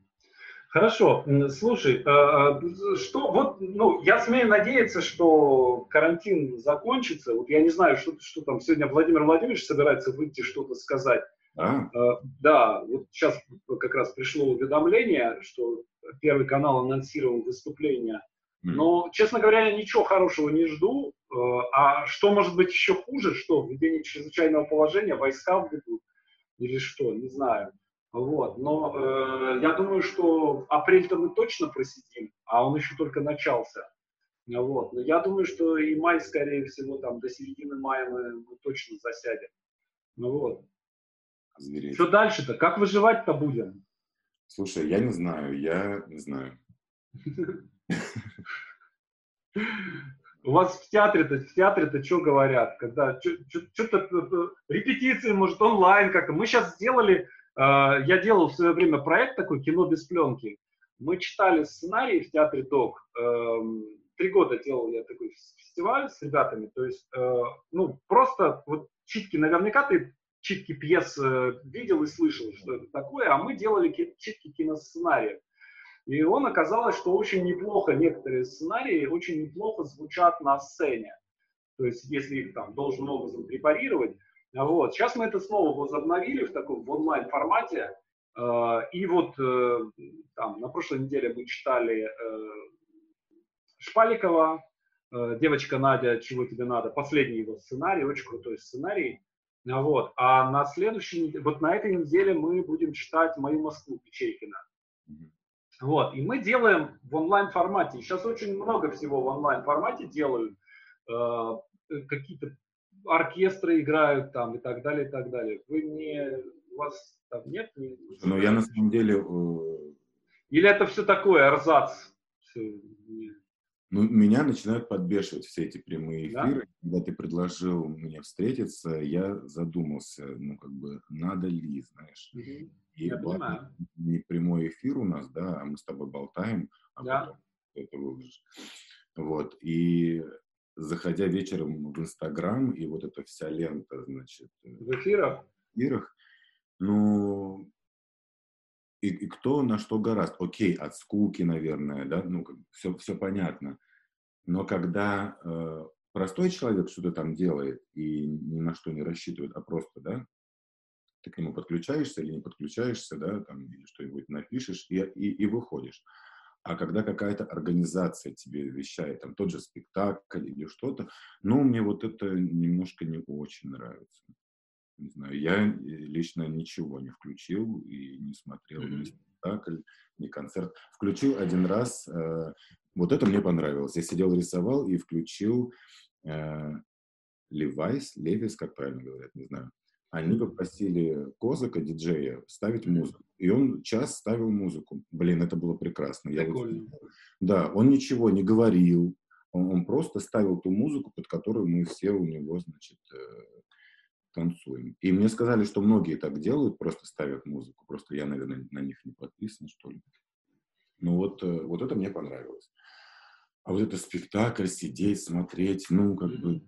Хорошо, слушай, а, а, что вот, ну, я смею надеяться, что карантин закончится. Вот я не знаю, что, что там сегодня Владимир Владимирович собирается выйти что-то сказать. А? Да, вот сейчас как раз пришло уведомление, что Первый канал анонсировал выступление. Но, честно говоря, я ничего хорошего не жду. А что может быть еще хуже? Что, введение чрезвычайного положения, войска введут? Или что? Не знаю. Вот. Но э, я думаю, что апрель-то мы точно просидим, а он еще только начался. Вот. Но я думаю, что и май, скорее всего, там до середины мая мы, мы точно засядем. Ну вот. Звереть. Что дальше-то? Как выживать-то будем? Слушай, я не знаю, я не знаю. У вас в театре-то, в театре-то что говорят? Когда что-то репетиции, может, онлайн как-то. Мы сейчас сделали а, я делал в свое время проект такой «Кино без пленки». Мы читали сценарий в театре ДОК. Эм, три года делал я такой фестиваль с ребятами. То есть, э, ну, просто вот читки, наверняка ты читки пьес э, видел и слышал, что это такое, а мы делали читки киносценариев. И он оказалось, что очень неплохо, некоторые сценарии очень неплохо звучат на сцене. То есть, если их там должным образом препарировать, вот. Сейчас мы это снова возобновили в таком в онлайн формате. Э, и вот э, там, на прошлой неделе мы читали Шпаликова, девочка Надя, чего тебе надо, последний его сценарий, очень крутой сценарий. Вот. А на следующей, вот на этой неделе мы будем читать «Мою Москву» Печейкина. Вот. И мы делаем в онлайн формате. Сейчас очень много всего в онлайн формате делают. Какие-то оркестры играют там и так далее, и так далее. Вы не, у вас там нет? Не... Ну, я на самом деле... Э, Или это все такое, арзац? Все, ну, меня начинают подбешивать все эти прямые эфиры. Да? Когда ты предложил мне встретиться, я задумался, ну, как бы, надо ли, знаешь. Угу. И я понимаю. не прямой эфир у нас, да, а мы с тобой болтаем, а да. потом это выложишь. Вот, и заходя вечером в Инстаграм, и вот эта вся лента, значит... Э, в эфирах? В эфирах, ну, и, и кто на что гораст. Окей, от скуки, наверное, да, ну, все, все понятно. Но когда э, простой человек что-то там делает и ни на что не рассчитывает, а просто, да, ты к нему подключаешься или не подключаешься, да, там, или что-нибудь напишешь и, и, и выходишь. А когда какая-то организация тебе вещает, там тот же спектакль или что-то, ну, мне вот это немножко не очень нравится. Не знаю, я э, лично ничего не включил и не смотрел mm-hmm. ни спектакль, ни концерт. Включил один раз, э, вот это мне понравилось. Я сидел, рисовал и включил э, Левайс, Левис, как правильно говорят, не знаю. Они попросили Козака, диджея, ставить музыку. И он час ставил музыку. Блин, это было прекрасно. Я вот, да, он ничего не говорил. Он, он просто ставил ту музыку, под которую мы все у него, значит, э, танцуем. И мне сказали, что многие так делают, просто ставят музыку. Просто я, наверное, на них не подписан, что ли. Ну вот, э, вот это мне понравилось. А вот это спектакль, сидеть, смотреть, ну, как бы,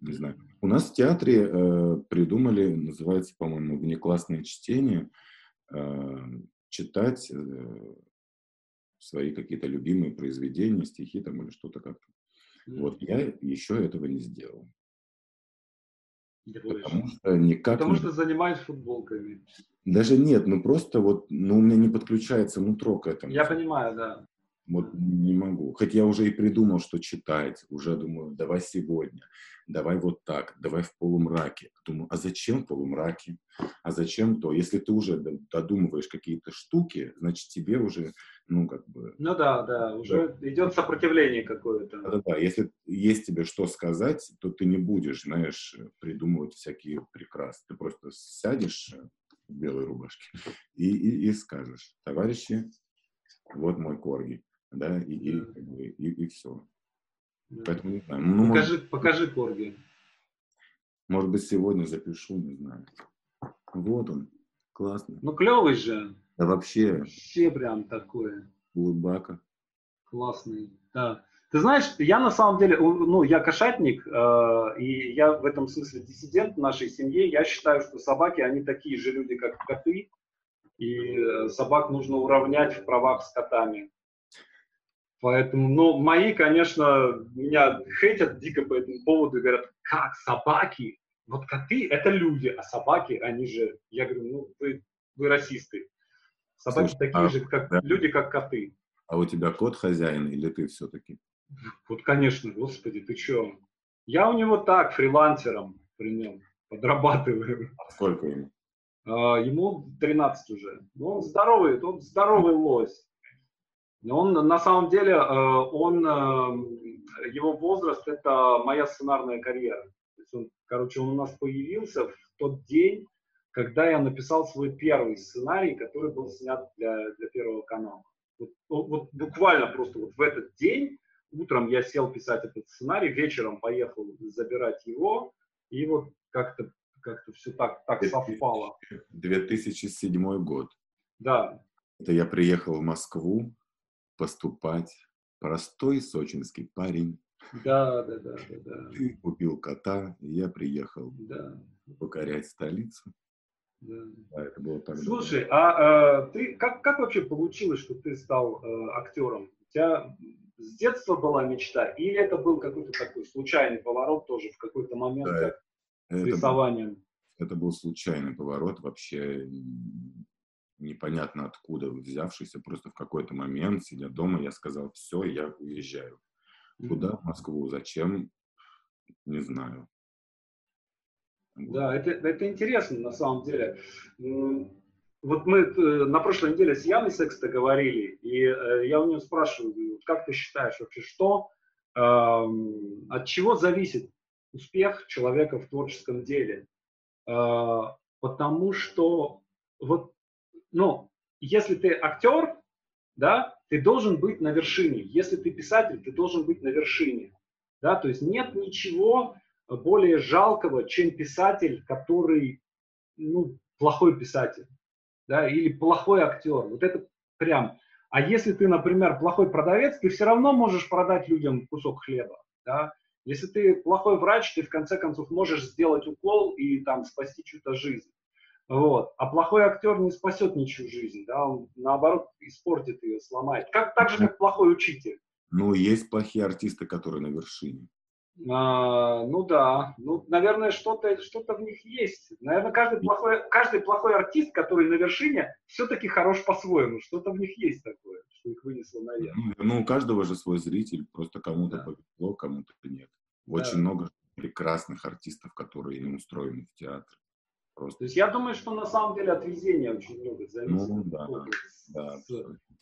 не знаю. У нас в театре э, придумали, называется, по-моему, внеклассное чтение, э, читать э, свои какие-то любимые произведения, стихи там или что-то как-то. Вот я еще этого не сделал. Потому что никак... Потому что занимаюсь футболками. Даже нет, ну просто вот, ну у меня не подключается нутро к этому. Я понимаю, да. Вот не могу. Хоть я уже и придумал, что читать. Уже думаю, давай сегодня, давай вот так, давай в полумраке. Думаю, а зачем в полумраке? А зачем то? Если ты уже додумываешь какие-то штуки, значит тебе уже, ну как бы... Ну да, да, уже да. идет сопротивление какое-то. Да-да-да, если есть тебе что сказать, то ты не будешь, знаешь, придумывать всякие прекрасы. Ты просто сядешь в белой рубашке и, и, и скажешь, товарищи, вот мой корги да, и, и, как бы, и, и все. Поэтому не знаю. Ну, покажи, может, покажи Корги. Может быть, сегодня запишу, не знаю. Вот он. Классно. Ну, клевый же. Да вообще. Вообще прям такое. Улыбака. Классный, да. Ты знаешь, я на самом деле, ну, я кошатник, э, и я в этом смысле диссидент в нашей семье. Я считаю, что собаки, они такие же люди, как коты, и э, собак нужно уравнять в правах с котами. Поэтому, ну, мои, конечно, меня хейтят дико по этому поводу и говорят, как собаки? Вот коты – это люди, а собаки, они же… Я говорю, ну, вы, вы расисты. Собаки Слушай, такие а, же, как да. люди, как коты. А у тебя кот хозяин или ты все-таки? Вот, конечно, господи, ты что? Я у него так, фрилансером при нем, подрабатываю. А сколько ему? А, ему 13 уже. Ну, он здоровый, он здоровый лось. Он на самом деле, э, он, э, его возраст – это моя сценарная карьера. То есть он, короче, он у нас появился в тот день, когда я написал свой первый сценарий, который был снят для, для Первого канала. Вот, вот буквально просто вот в этот день, утром я сел писать этот сценарий, вечером поехал забирать его, и вот как-то как-то все так, так совпало. 2007 год. Да. Это я приехал в Москву, поступать. Простой сочинский парень. Да, да, да, да, да. *laughs* Ты купил кота, и я приехал да. покорять столицу. Да. да, это было так. Слушай, а э, ты как, как вообще получилось, что ты стал э, актером? У тебя с детства была мечта, или это был какой-то такой случайный поворот тоже в какой-то момент да, как с рисованием? Был, это был случайный поворот, вообще непонятно откуда взявшийся, просто в какой-то момент, сидя дома, я сказал, все, я уезжаю. Куда? В Москву. Зачем? Не знаю. Да, это, это интересно на самом деле. Вот мы э, на прошлой неделе с Яной Секста говорили, и э, я у нее спрашиваю, как ты считаешь вообще, что, от чего зависит успех человека в творческом деле? А, потому что вот ну, если ты актер, да, ты должен быть на вершине. Если ты писатель, ты должен быть на вершине. Да, то есть нет ничего более жалкого, чем писатель, который, ну, плохой писатель, да, или плохой актер. Вот это прям. А если ты, например, плохой продавец, ты все равно можешь продать людям кусок хлеба, да. Если ты плохой врач, ты в конце концов можешь сделать укол и там спасти чью-то жизнь. Вот. А плохой актер не спасет ничью жизнь, да, он наоборот испортит ее, сломает. Как, так же, как плохой учитель. Ну, есть плохие артисты, которые на вершине. А, ну да, ну, наверное, что-то что в них есть. Наверное, каждый плохой, каждый плохой артист, который на вершине, все-таки хорош по-своему. Что-то в них есть такое, что их вынесло наверх. Ну, ну у каждого же свой зритель, просто кому-то да. повезло, кому-то нет. Очень да. много прекрасных артистов, которые не устроены в театр. Просто. То есть я думаю, что на самом деле от везения очень много зависит. Ну, да, да,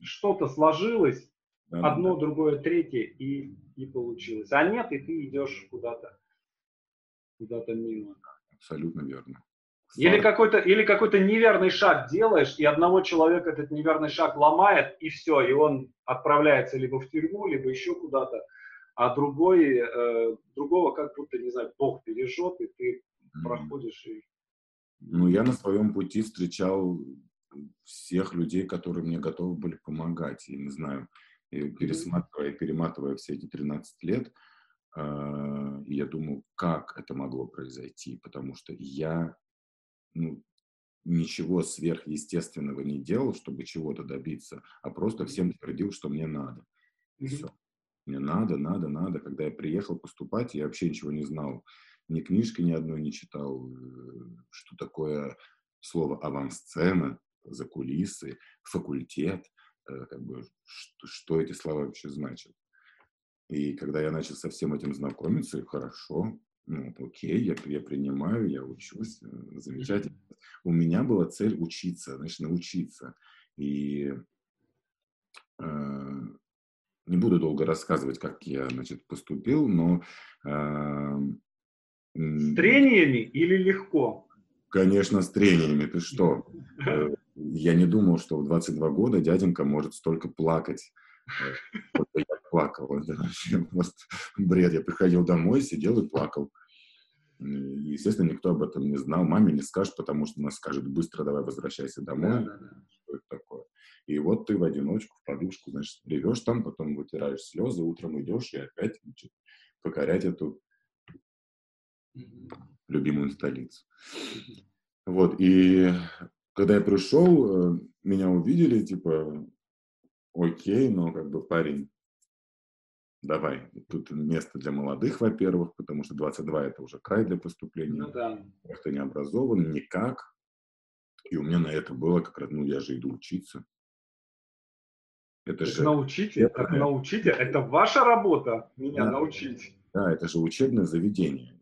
Что-то сложилось, да, одно, да. другое, третье, и, и получилось. А нет, и ты идешь куда-то куда-то мимо. Абсолютно верно. Или какой-то, или какой-то неверный шаг делаешь, и одного человека этот неверный шаг ломает, и все, и он отправляется либо в тюрьму, либо еще куда-то, а другой, э, другого как будто, не знаю, Бог бережет, и ты mm-hmm. проходишь и ну, я на своем пути встречал всех людей, которые мне готовы были помогать. И не знаю, и пересматривая, перематывая все эти 13 лет, э, я думаю, как это могло произойти, потому что я ну, ничего сверхъестественного не делал, чтобы чего-то добиться, а просто всем твердил, что мне надо. Все. Мне надо, надо, надо. Когда я приехал поступать, я вообще ничего не знал ни книжки ни одной не читал, э, что такое слово авансцена, за кулисы, факультет, э, как бы, что, что эти слова вообще значат. И когда я начал со всем этим знакомиться, хорошо, ну, окей, я, я принимаю, я учусь, э, замечательно. У меня была цель учиться, значит, научиться. И э, не буду долго рассказывать, как я, значит, поступил, но... Э, с трениями или легко? Конечно, с трениями. Ты что? *laughs* Э, я не думал, что в 22 года дяденька может столько плакать. Э, вот я плакал. Это вообще просто бред. Я приходил домой, сидел и плакал. Естественно, никто об этом не знал. Маме не скажет, потому что она скажет, быстро давай возвращайся домой. Да, да, да. Что это такое? И вот ты в одиночку, в подушку, значит, плывешь там, потом вытираешь слезы, утром идешь и опять значит, покорять эту любимую столицу. Вот, и когда я пришел, э, меня увидели, типа, окей, но как бы парень, давай, тут место для молодых, во-первых, потому что 22 это уже край для поступления. Ну да. Ты не образован, никак. И у меня на это было как раз, ну, я же иду учиться. Это так же... Научите, это... так научите. Это ваша работа, меня да. научить. Да, это же учебное заведение.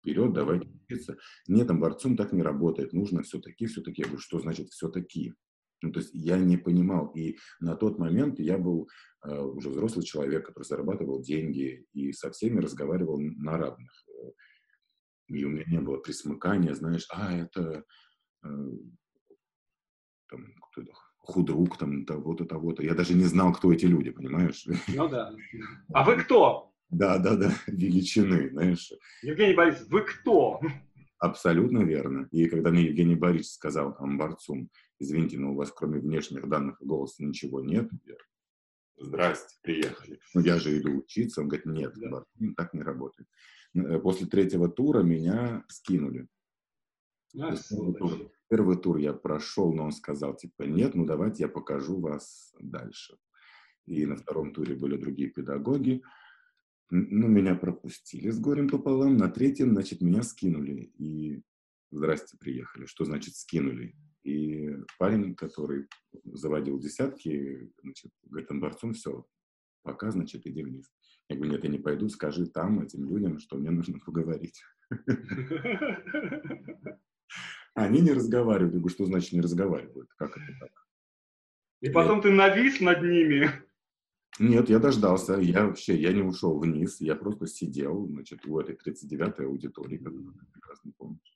Вперед, давайте учиться. Нет, борцом так не работает. Нужно все-таки, все-таки. Я говорю, что значит все-таки? Ну, то есть я не понимал. И на тот момент я был э, уже взрослый человек, который зарабатывал деньги и со всеми разговаривал на равных. И у меня не было присмыкания, знаешь, а, это э, там, кто-то худрук там того-то, того-то. Я даже не знал, кто эти люди, понимаешь? Ну да. *laughs* А вы кто? Да, да, да, *laughs* величины, знаешь. Евгений Борисович, вы кто? Абсолютно верно. И когда мне Евгений Борисович сказал там борцум, извините, но у вас кроме внешних данных голоса ничего нет, я, здрасте, приехали. Ну, я же иду учиться. Он говорит, нет, да. борцум так не работает. Э, после третьего тура меня скинули. А, Первый тур я прошел, но он сказал, типа, нет, ну давайте я покажу вас дальше. И на втором туре были другие педагоги. Ну, меня пропустили с горем пополам. На третьем, значит, меня скинули. И здрасте, приехали. Что значит скинули? И парень, который заводил десятки, значит, говорит, борцом, все, пока, значит, иди вниз. Я говорю, нет, я не пойду, скажи там этим людям, что мне нужно поговорить. *laughs* Они не разговаривают. Я говорю, что значит не разговаривают? Как это так? И потом ты навис над ними. Нет, я дождался. Я вообще, я не ушел вниз. Я просто сидел, значит, в этой 39-й аудитории, как ты прекрасно помнишь.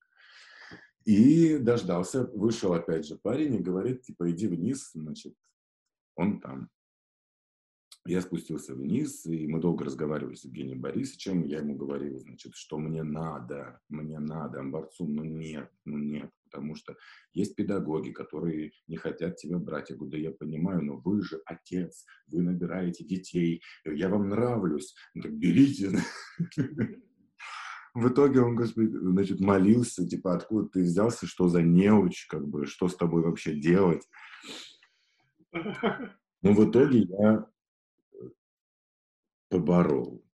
И дождался. Вышел опять же парень и говорит, типа, иди вниз, значит, он там. Я спустился вниз, и мы долго разговаривали с Евгением Борисовичем. Я ему говорил, значит, что мне надо, мне надо, амбарцу, ну нет, ну нет, потому что есть педагоги, которые не хотят тебя брать. Я говорю, да я понимаю, но вы же отец, вы набираете детей, я вам нравлюсь, ну так берите. *laughs* В итоге он, господи, значит, молился, типа, откуда ты взялся, что за неуч, как бы, что с тобой вообще делать. *laughs* Но в итоге я поборол.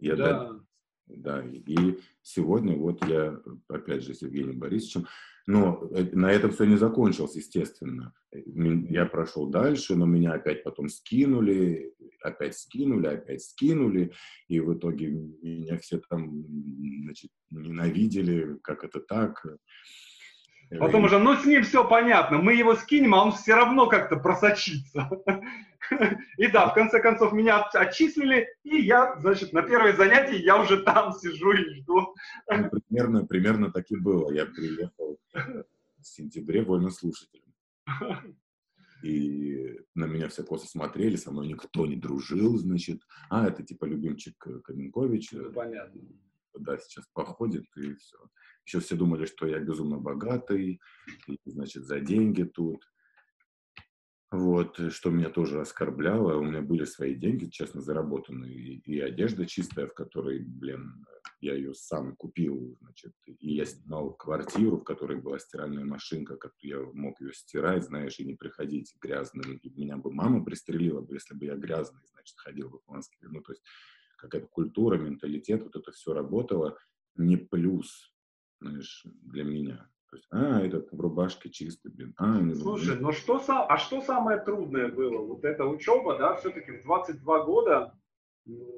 Я да. да. И сегодня вот я, опять же, с Евгением Борисовичем, но э, на этом все не закончилось, естественно. Я прошел дальше, но меня опять потом скинули, опять скинули, опять скинули, и в итоге меня все там, значит, ненавидели, как это так. Потом уже, ну с ним все понятно, мы его скинем, а он все равно как-то просочится. И да, в конце концов меня отчислили, и я, значит, на первое занятие я уже там сижу и жду. Ну, примерно, примерно так и было. Я приехал в сентябре вольнослушателем. И на меня все просто смотрели, со мной никто не дружил, значит. А, это типа любимчик Каменкович. Ну, понятно. Да, сейчас походит, и все. Еще все думали, что я безумно богатый, и, значит, за деньги тут. Вот, что меня тоже оскорбляло. У меня были свои деньги, честно, заработанные. И, и одежда чистая, в которой, блин, я ее сам купил, значит. И я снимал квартиру, в которой была стиральная машинка, как я мог ее стирать, знаешь, и не приходить грязным. И меня бы мама пристрелила бы, если бы я грязный, значит, ходил бы по Москве. Ну, то есть какая-то культура, менталитет, вот это все работало. Не плюс знаешь, для меня. То есть, а, этот в рубашке чистый, блин. А, Слушай, ну что, а что самое трудное было? Вот эта учеба, да, все-таки в 22 года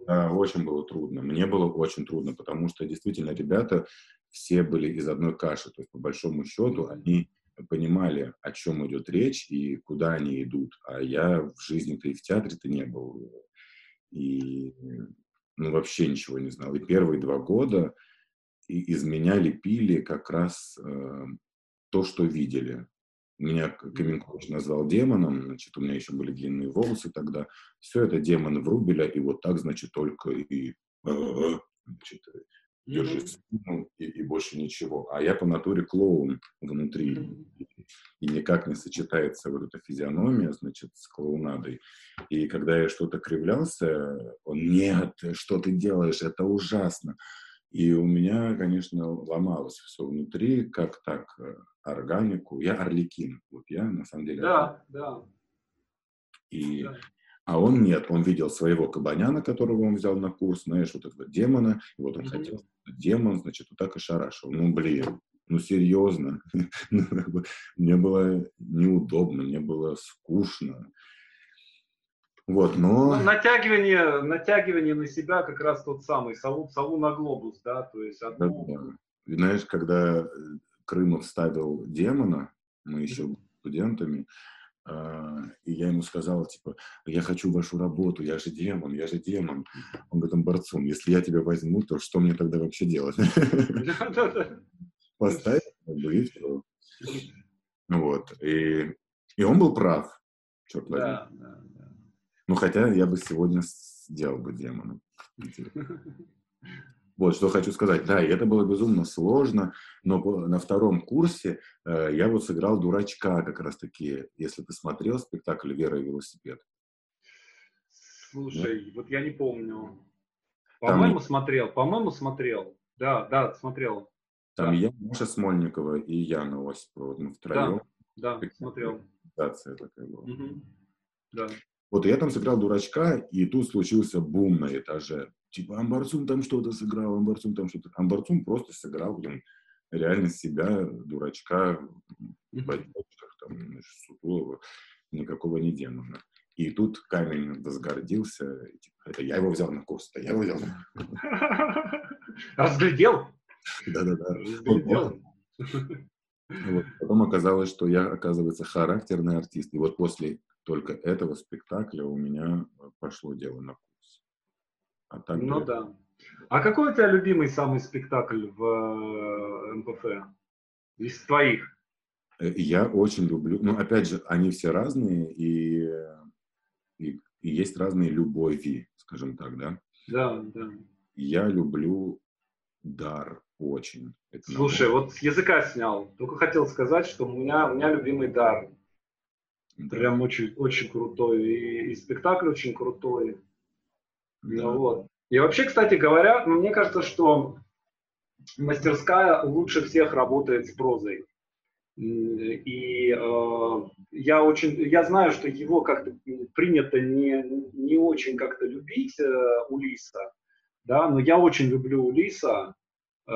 да, очень было трудно. Мне было очень трудно, потому что действительно ребята все были из одной каши. То есть, по большому счету, они понимали, о чем идет речь и куда они идут. А я в жизни-то и в театре-то не был. И ну, вообще ничего не знал. И первые два года из меня лепили как раз э, то, что видели. Меня Каменкович назвал демоном, значит, у меня еще были длинные волосы тогда. Все это демон Врубеля, и вот так, значит, только и, э, значит, держи спину и, и больше ничего. А я по натуре клоун внутри, и, и никак не сочетается вот эта физиономия, значит, с клоунадой. И когда я что-то кривлялся, он, нет, что ты делаешь, это ужасно. И у меня, конечно, ломалось все внутри, как так, э, органику. Я орликин. Вот я, на самом деле... Да, да. И, да. А он нет, он видел своего кабаняна, которого он взял на курс, знаешь, вот этого демона, и вот он mm-hmm. хотел, демон, значит, вот так и шарашил. Ну, блин, ну, серьезно. *laughs* Ну, мне было неудобно, мне было скучно. Вот, но... Ну, натягивание, натягивание на себя как раз тот самый, сову, сову на глобус, да, то есть одну... Да, да. И знаешь, когда э, Крымов ставил демона, мы еще студентами, и я ему сказал, типа, я хочу вашу работу, я же демон, я же демон. Он говорит, борцом, если я тебя возьму, то что мне тогда вообще делать? Поставить, и все. Вот. И, и он был прав, черт возьми. Ну, хотя я бы сегодня сделал бы демона. *laughs* Вот, что хочу сказать. Да, и это было безумно сложно, но на втором курсе э, я вот сыграл дурачка как раз-таки, если ты смотрел спектакль «Вера и велосипед». Слушай, да? вот я не помню. По-моему, Там... смотрел, по-моему, смотрел. Да, да, смотрел. Там да. я, Маша Смольникова и Яна Осипова, вот мы втроем. Да, да, смотрел. Презентация такая была. Угу. Да. Вот я там сыграл дурачка, и тут случился бум на этаже. Типа Амбарцум там что-то сыграл, Амбарцум там что-то. Амбарцум просто сыграл, блин, реально себя, дурачка, в бачках, там, Сутулова, никакого не демона. И тут камень возгордился. Типа, это я его взял на курс, это я его взял. Разглядел? Да-да-да. Разглядел. Вот. Потом оказалось, что я, оказывается, характерный артист. И вот после только этого спектакля у меня пошло дело на курс. А так ну да. А какой у тебя любимый самый спектакль в э, МПФ? Из твоих? Э, я очень люблю, ну, опять же, они все разные, и, и, и есть разные любови, скажем так, да? Да, да. Я люблю дар очень. Это Слушай, вот с языка снял. Только хотел сказать, что у меня, у меня любимый дар. Прям очень, очень крутой. И, и спектакль очень крутой. Да. Ну, вот. И вообще, кстати говоря, мне кажется, что мастерская лучше всех работает с прозой. И э, я очень, я знаю, что его как-то принято не, не очень как-то любить э, Улиса, да, но я очень люблю Улиса, э,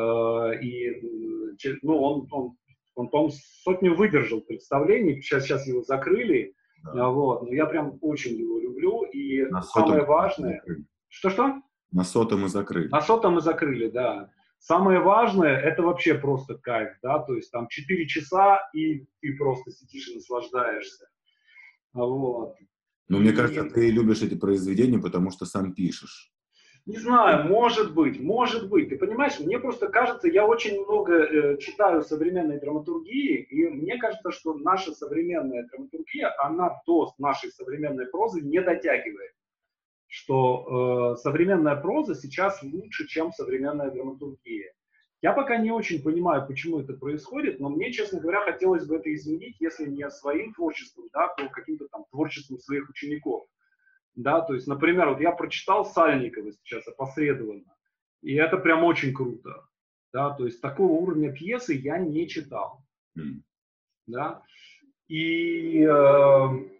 и ну, он, он он, по-моему, сотню выдержал представлений, сейчас, сейчас его закрыли, да. вот, но я прям очень его люблю, и На самое важное... Что-что? На сотом и закрыли. На сотом и закрыли, да. Самое важное, это вообще просто кайф, да, то есть там 4 часа, и ты просто сидишь и наслаждаешься. Вот. Ну, мне кажется, ты любишь эти произведения, потому что сам пишешь. Не знаю, может быть, может быть. Ты понимаешь, мне просто кажется, я очень много э, читаю современной драматургии, и мне кажется, что наша современная драматургия, она до нашей современной прозы не дотягивает. Что э, современная проза сейчас лучше, чем современная драматургия. Я пока не очень понимаю, почему это происходит, но мне, честно говоря, хотелось бы это изменить, если не своим творчеством, да, то каким-то там творчеством своих учеников. Да, то есть, например, вот я прочитал Сальникова сейчас опосредованно, и это прям очень круто. Да, то есть такого уровня пьесы я не читал. Mm. Да. И э,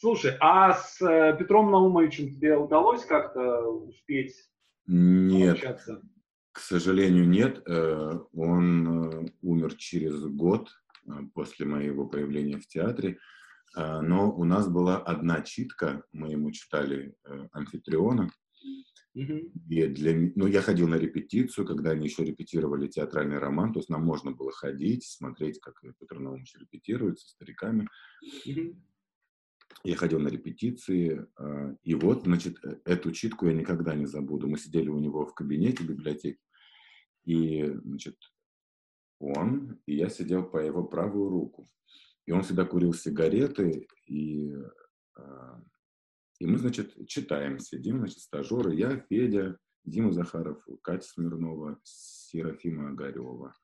слушай, а с э, Петром Наумовичем тебе удалось как-то успеть Нет. Общаться? К сожалению, нет. Он умер через год после моего появления в театре. Но у нас была одна читка, мы ему читали амфитриона, Mm-hmm. И для, ну, я ходил на репетицию, когда они еще репетировали театральный роман, то есть нам можно было ходить, смотреть, как Петр Наумович репетирует со стариками. Mm-hmm. Я ходил на репетиции, а, и вот, значит, э, эту читку я никогда не забуду. Мы сидели у него в кабинете библиотеки, и, значит, он, и я сидел по его правую руку. И он всегда курил сигареты, и а, и мы, значит, читаем, сидим, значит, стажеры, я, Федя, Дима Захаров, Катя Смирнова, Серафима Огарева.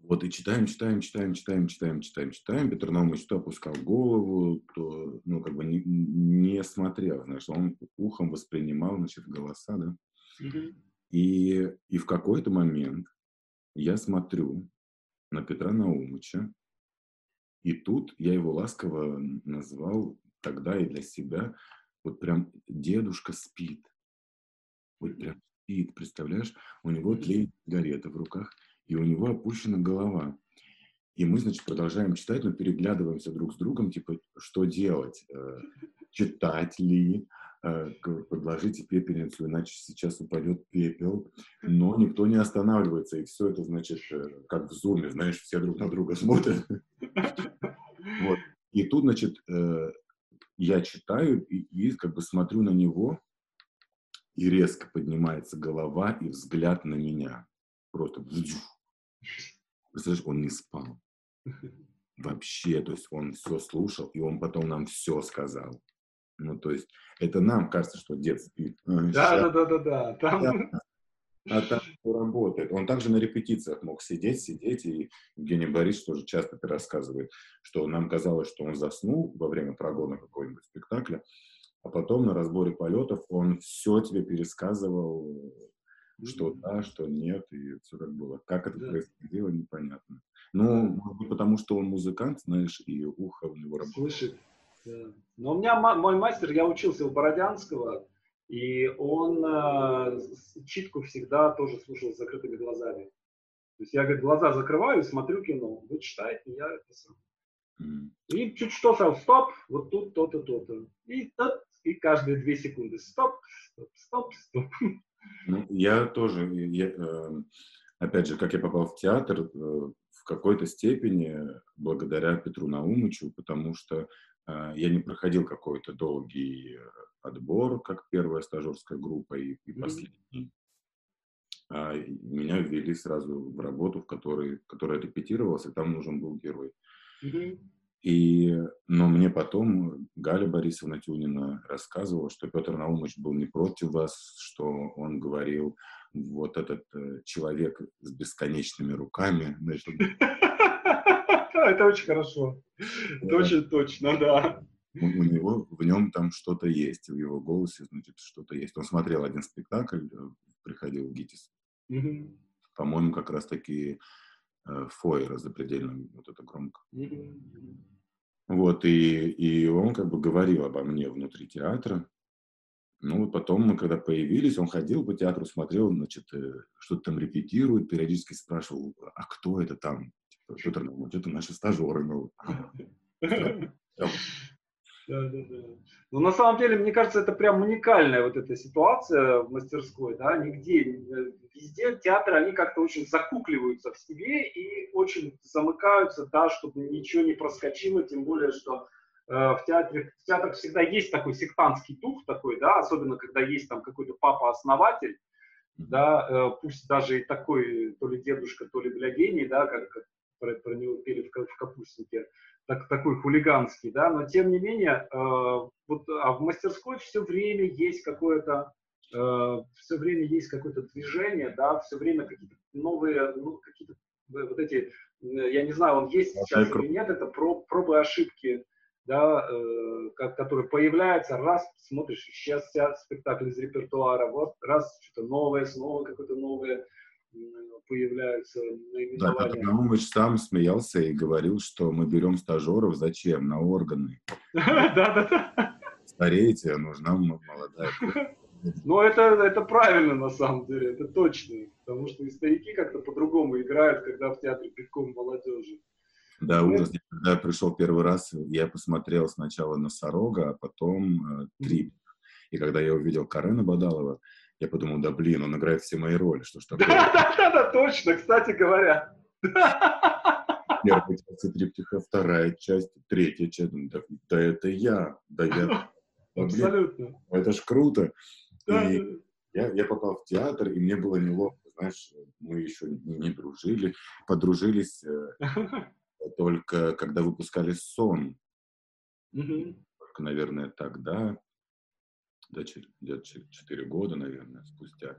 Вот, и читаем, читаем, читаем, читаем, читаем, читаем, читаем. Петр Наумович то опускал голову, то, ну, как бы не, не смотрел, знаешь, он ухом воспринимал, значит, голоса, да. Mm-hmm. И, и в какой-то момент я смотрю на Петра Наумовича, и тут я его ласково назвал тогда и для себя, вот прям дедушка спит. Вот прям спит, представляешь? У него тлеет сигарета в руках, и у него опущена голова. И мы, значит, продолжаем читать, но переглядываемся друг с другом, типа, что делать? Э, читать ли? Э, подложите пепельницу, иначе сейчас упадет пепел. Но никто не останавливается, и все это, значит, э, как в зуме, знаешь, все друг на друга смотрят. Вот. И тут, значит, я читаю и, и как бы смотрю на него, и резко поднимается голова и взгляд на меня. Просто Представляешь, он не спал. Вообще, то есть он все слушал, и он потом нам все сказал. Ну, то есть это нам кажется, что дед спит. Да, да, да, да, да. Там... А там работает. Он также на репетициях мог сидеть, сидеть, и Евгений Борисович тоже часто это рассказывает, что нам казалось, что он заснул во время прогона какого-нибудь спектакля, а потом на разборе полетов он все тебе пересказывал, что да, что нет, и все как было. Как это да. происходило, непонятно. Ну, быть, потому что он музыкант, знаешь, и ухо у него работает. Слышит. Да. Но у меня мой мастер, я учился у Бородянского, и он э, читку всегда тоже слушал с закрытыми глазами. То есть я, говорит, глаза закрываю, смотрю кино. Вы читаете, я это сам. Mm. И чуть что сам, стоп, вот тут то-то, то-то. И, тот, и каждые две секунды стоп, стоп, стоп, стоп. *laughs* Ну, я тоже, я, э, опять же, как я попал в театр, э, в какой-то степени благодаря Петру Наумычу, потому что э, я не проходил какой-то долгий отбор, как первая стажерская группа и, и последний. А меня ввели сразу в работу, в которой, которая репетировалась, и там нужен был герой. И, но мне потом Галя Борисовна Тюнина рассказывала, что Петр Наумович был не против вас, что он говорил, вот этот э, человек с бесконечными руками. Значит, *laughs* Это очень хорошо. Это очень точно, да у, него, в нем там что-то есть, в его голосе, значит, что-то есть. Он смотрел один спектакль, э, приходил в ГИТИС. По-моему, как раз-таки Фойера запредельно, вот это громко. Вот, и, и он как бы говорил обо мне внутри театра. Ну, вот потом мы, когда появились, он ходил по театру, смотрел, значит, э, что-то там репетирует, периодически спрашивал, а кто это там? Типа, Петр, ну, это наши стажеры. Ну, *laughs* Да, да, да. Но на самом деле, мне кажется, это прям уникальная вот эта ситуация в мастерской, да, нигде, э, везде театры, они как-то очень закукливаются в себе и очень замыкаются, да, чтобы ничего не проскочило, тем более, что э, в театре, в театрах всегда есть такой сектантский дух такой, да, особенно когда есть там какой-то папа-основатель, да, э, пусть даже и такой, то ли дедушка, то ли бля гений, да, как, как про, про него пели в, в «Капустнике», так, такой хулиганский, да, но тем не менее, э, вот, а в мастерской все время есть какое-то, э, все время есть какое-то движение, да, все время какие-то новые, ну, какие-то вот эти, я не знаю, он есть сейчас или нет, это проб, пробы ошибки, да, э, которые появляются, раз смотришь, сейчас вся спектакль из репертуара, вот раз что-то новое, снова какое-то новое, появляются наименования. Да, Петр Наумович сам смеялся и говорил, что мы берем стажеров зачем? На органы. *laughs* Да-да-да. Стареете, а нужна молодая. *laughs* Но это, это правильно на самом деле, это точно. Потому что и старики как-то по-другому играют, когда в театре битком молодежи. Да, ужас. Когда я пришел первый раз, я посмотрел сначала «Носорога», а потом э, «Трип». И когда я увидел Карена Бадалова, я подумал, да блин, он играет все мои роли, что ж такое? Да-да-да, точно, кстати говоря. Первая часть триптиха, вторая часть, третья часть. Да, да это я, да я. *laughs* Абсолютно. Блин, это ж круто. Да, и я, я попал в театр, и мне было неловко, знаешь, мы еще не, не дружили, подружились э, *laughs* только когда выпускали «Сон». Только, наверное, тогда, где-то 4 года, наверное, спустя,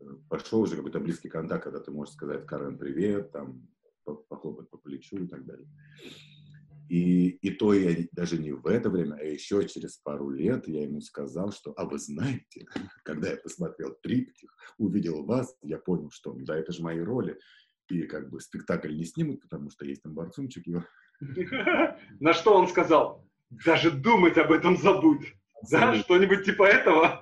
э, пошел уже какой-то близкий контакт, когда ты можешь сказать Карен привет, там, похлопать по плечу и так далее. И, и то я даже не в это время, а еще через пару лет я ему сказал, что, а вы знаете, *laughs* когда я посмотрел триптих, увидел вас, я понял, что да, это же мои роли. И как бы спектакль не снимут, потому что есть там борцумчик его. *laughs* На что он сказал? Даже думать об этом забудь. Да, что-нибудь типа этого?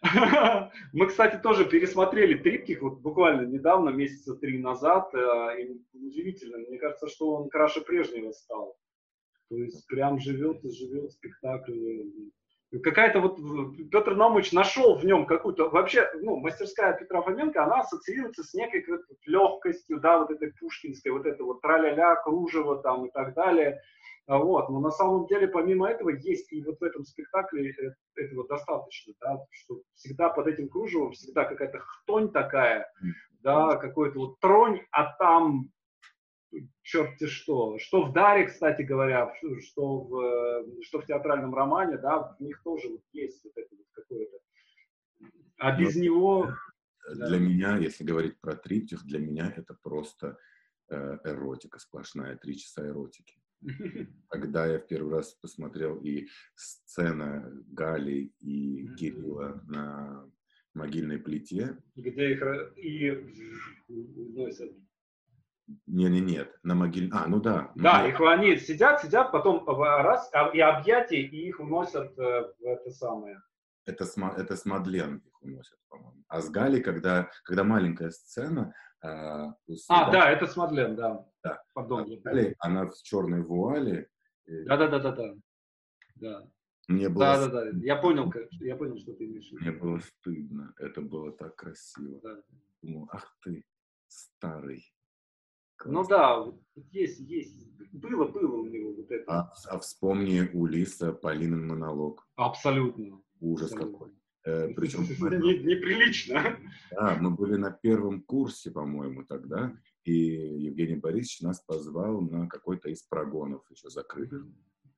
*laughs* Мы, кстати, тоже пересмотрели триптих вот буквально недавно, месяца три назад. Э, и удивительно, мне кажется, что он краше прежнего стал. То есть прям живет и живет спектакль. Какая-то вот Петр Наумович нашел в нем какую-то вообще, ну, мастерская Петра Фоменко, она ассоциируется с некой легкостью, да, вот этой пушкинской, вот это вот траля-ля, кружево там и так далее. А вот. Но на самом деле, помимо этого, есть и вот в этом спектакле э, этого достаточно, да, что всегда под этим кружевом всегда какая-то хтонь такая, да, какой-то вот тронь, а там черти что. Что в Даре, кстати говоря, что в, э, что в театральном романе, да, в них тоже вот есть вот это вот какое-то. А без Но него... Для да. меня, если говорить про триптих, для меня это просто э, эротика сплошная, три часа эротики. Когда я в первый раз посмотрел и сцена Гали и Кирилла на могильной плите. Где их и носят. Не, не, нет, на могиле. А, ну да. Да, ну, их они сидят, сидят, потом раз а, и объятия, и их уносят э, в это самое. Это с, это с Мадлен их уносят, по-моему. А с Гали, когда, когда маленькая сцена, а, а да, это с Мадлен, да. да. Пардон. Далее, она в черной вуале. Да, да, да, да, да. да. Мне было да, да, да. Я понял, я понял, что ты имеешь в виду. Мне было стыдно. Это было так красиво. Да. Думал, ах ты, старый. Класс. Ну да, есть, есть. Было, было у него вот это. А, а вспомни у Лиса Полинин монолог. Абсолютно. Ужас Абсолютно. какой. Э, Причем не, неприлично. Да, мы были на первом курсе, по-моему, тогда, и Евгений Борисович нас позвал на какой-то из прогонов еще закрытых.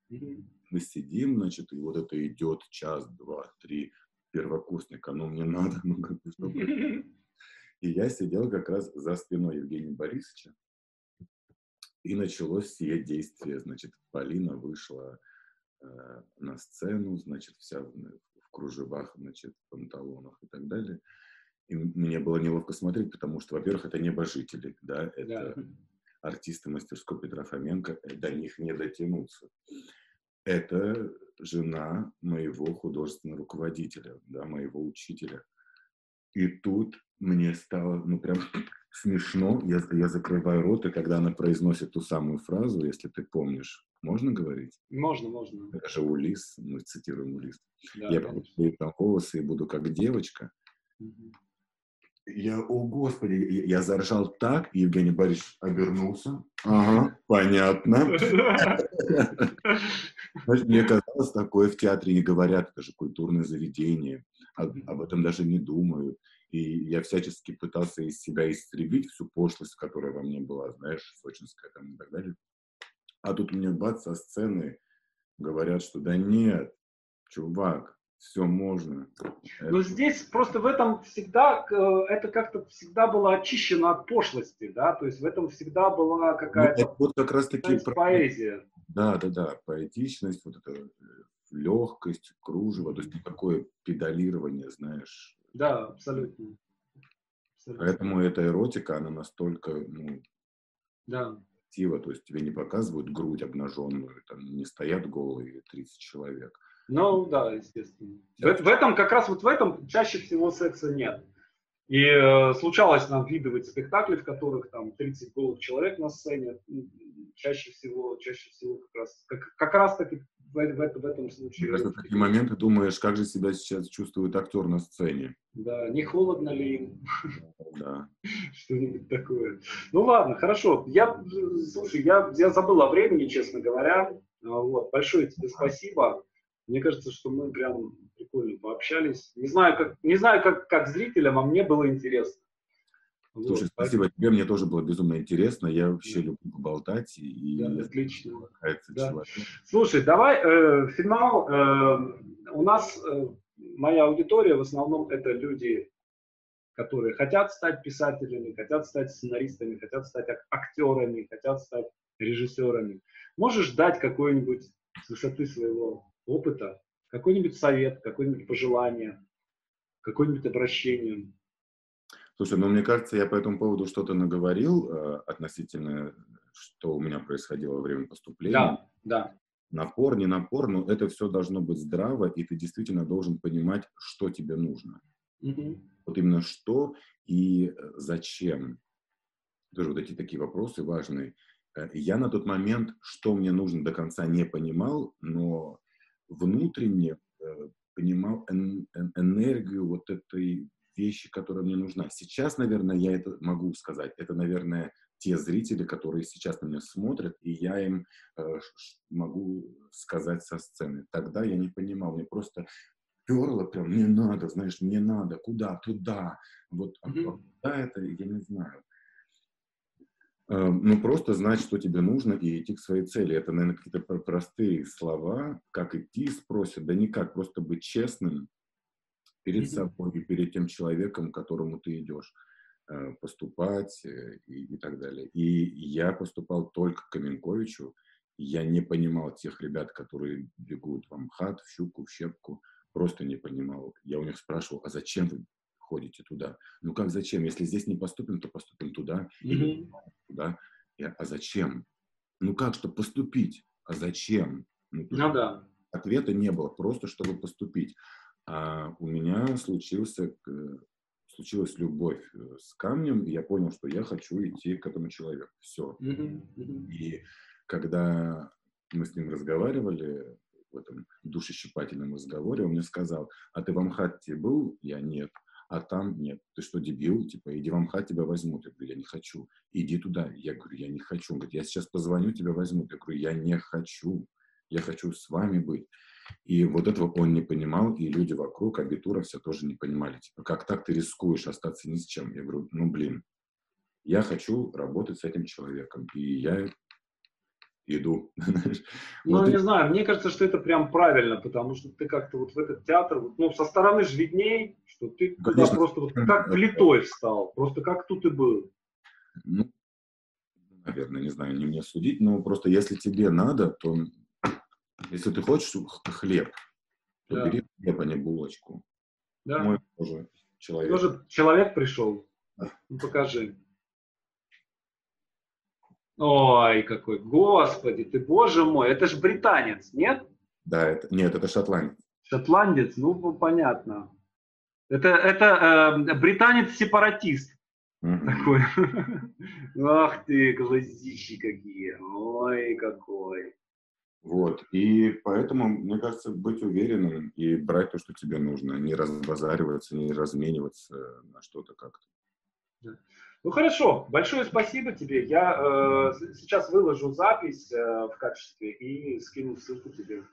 Мы сидим, значит, и вот это идет час, два, три первокурсника, ну мне надо, ну как бы, чтобы... *laughs* И я сидел как раз за спиной Евгения Борисовича, и началось сие действие. Значит, Полина вышла э, на сцену, значит, вся в кружевах, значит, панталонах и так далее. И мне было неловко смотреть, потому что, во-первых, это небожители, да, это да. артисты мастерской Петра Фоменко, э, до них не дотянуться. Это жена моего художественного руководителя, да, моего учителя. И тут мне стало, ну, прям смешно, я, я закрываю рот, и когда она произносит ту самую фразу, если ты помнишь, можно говорить? Можно, можно. Это же Улис, мы цитируем Улис. Да, я получу там волосы и буду как девочка. Угу. Я, о господи, я, я заржал так, и Евгений Борисович обернулся. Ага, понятно. Мне казалось, такое в театре не говорят, это же культурное заведение, об этом даже не думают. И я всячески пытался из себя истребить всю пошлость, которая во мне была, знаешь, сочинская там и так далее. А тут мне бац, со сцены говорят, что да нет, чувак, все можно. Но здесь просто в этом всегда, э, это как-то всегда было очищено от пошлости, да, то есть в этом всегда была какая-то ну, вот как раз таки про... поэзия. Да, да, да, поэтичность, вот эта э, легкость, кружево, то есть никакое педалирование, знаешь. Да, абсолютно. абсолютно. Поэтому эта эротика, она настолько, ну, да красиво, то есть тебе не показывают грудь обнаженную, там не стоят голые 30 человек, Ну, да, естественно. В, в этом, как раз вот в этом чаще всего секса нет. И э, случалось нам видывать спектакли, в которых там 30 голых человек на сцене. Чаще всего, чаще всего как раз, как, как раз таки в, в, в этом случае. В такие моменты думаешь, как же себя сейчас чувствует актер на сцене. Да, не холодно ли им? Да. *laughs* Что-нибудь такое. Ну ладно, хорошо. Я, слушай, я, я забыл о времени, честно говоря. Вот. Большое тебе спасибо. Мне кажется, что мы прям прикольно пообщались. Не знаю, как, не знаю, как, как зрителям, а мне было интересно. Слушай, вот, спасибо поэтому... тебе, мне тоже было безумно интересно. Я вообще люблю поболтать. И да, отлично. Да. Слушай, давай э, финал. Э, у нас э, моя аудитория в основном это люди, которые хотят стать писателями, хотят стать сценаристами, хотят стать актерами, хотят стать режиссерами. Можешь дать какой-нибудь с высоты своего опыта какой-нибудь совет, какое-нибудь пожелание, какое-нибудь обращение? Слушай, ну мне кажется, я по этому поводу что-то наговорил э, относительно, что у меня происходило во время поступления. Да, да. Напор, не напор, но это все должно быть здраво, и ты действительно должен понимать, что тебе нужно. Угу. Вот именно что и зачем. Тоже вот эти такие вопросы важные. Э, я на тот момент, что мне нужно до конца не понимал, но внутренне э, понимал энергию вот этой вещи, которая мне нужна. Сейчас, наверное, я это могу сказать. Это, наверное, те зрители, которые сейчас на меня смотрят, и я им э, могу сказать со сцены. Тогда я не понимал, мне просто перло прям, мне надо, знаешь, мне надо, куда, туда. Вот, mm-hmm. а куда это, я не знаю. Эм, ну, просто знать, что тебе нужно, и идти к своей цели. Это, наверное, какие-то простые слова. Как идти, спросят. Да никак, просто быть честным перед собой и перед тем человеком, к которому ты идешь э, поступать э, и, и так далее. И я поступал только к Каменковичу. Я не понимал тех ребят, которые бегут в Амхат, в Щуку, в Щепку. Просто не понимал. Я у них спрашивал, а зачем вы ходите туда. Ну как зачем? Если здесь не поступим, то поступим туда mm-hmm. или туда. Я, а зачем? Ну как, чтобы поступить? А зачем? Ну, ну да. Ответа не было, просто чтобы поступить. А у меня случился, случилась любовь э, с камнем, и я понял, что я хочу идти к этому человеку. Все. Mm-hmm. Mm-hmm. И когда мы с ним разговаривали, в этом душещипательном разговоре, он мне сказал, а ты в Амхатте был? Я нет а там нет. Ты что, дебил? Типа, иди в Амхат, тебя возьмут. Я говорю, я не хочу. Иди туда. Я говорю, я не хочу. Он говорит, я сейчас позвоню, тебя возьмут. Я говорю, я не хочу. Я хочу с вами быть. И вот этого он не понимал, и люди вокруг, абитура все тоже не понимали. Типа, как так ты рискуешь остаться ни с чем? Я говорю, ну, блин, я хочу работать с этим человеком. И я иду. *laughs* Ну, вот не и... знаю, мне кажется, что это прям правильно, потому что ты как-то вот в этот театр, ну, со стороны же видней, что ты туда просто вот как влитой встал, просто как тут и был. Ну, наверное, не знаю, не мне судить, но просто если тебе надо, то если ты хочешь хлеб, то да. бери хлеб, а не булочку. Да. Мой тоже человек. Тоже человек пришел. Да. Ну, покажи. Ой, какой, господи, ты, боже мой, это же британец, нет? Да, это, нет, это шотландец. Шотландец, ну, понятно. Это, это э, британец-сепаратист. Mm-hmm. Такой. *laughs* Ах ты, глазищи какие. Ой, какой. Вот. И поэтому, мне кажется, быть уверенным и брать то, что тебе нужно, не разбазариваться, не размениваться на что-то как-то. Ну хорошо, большое спасибо тебе. Я э, сейчас выложу запись э, в качестве и скину ссылку тебе.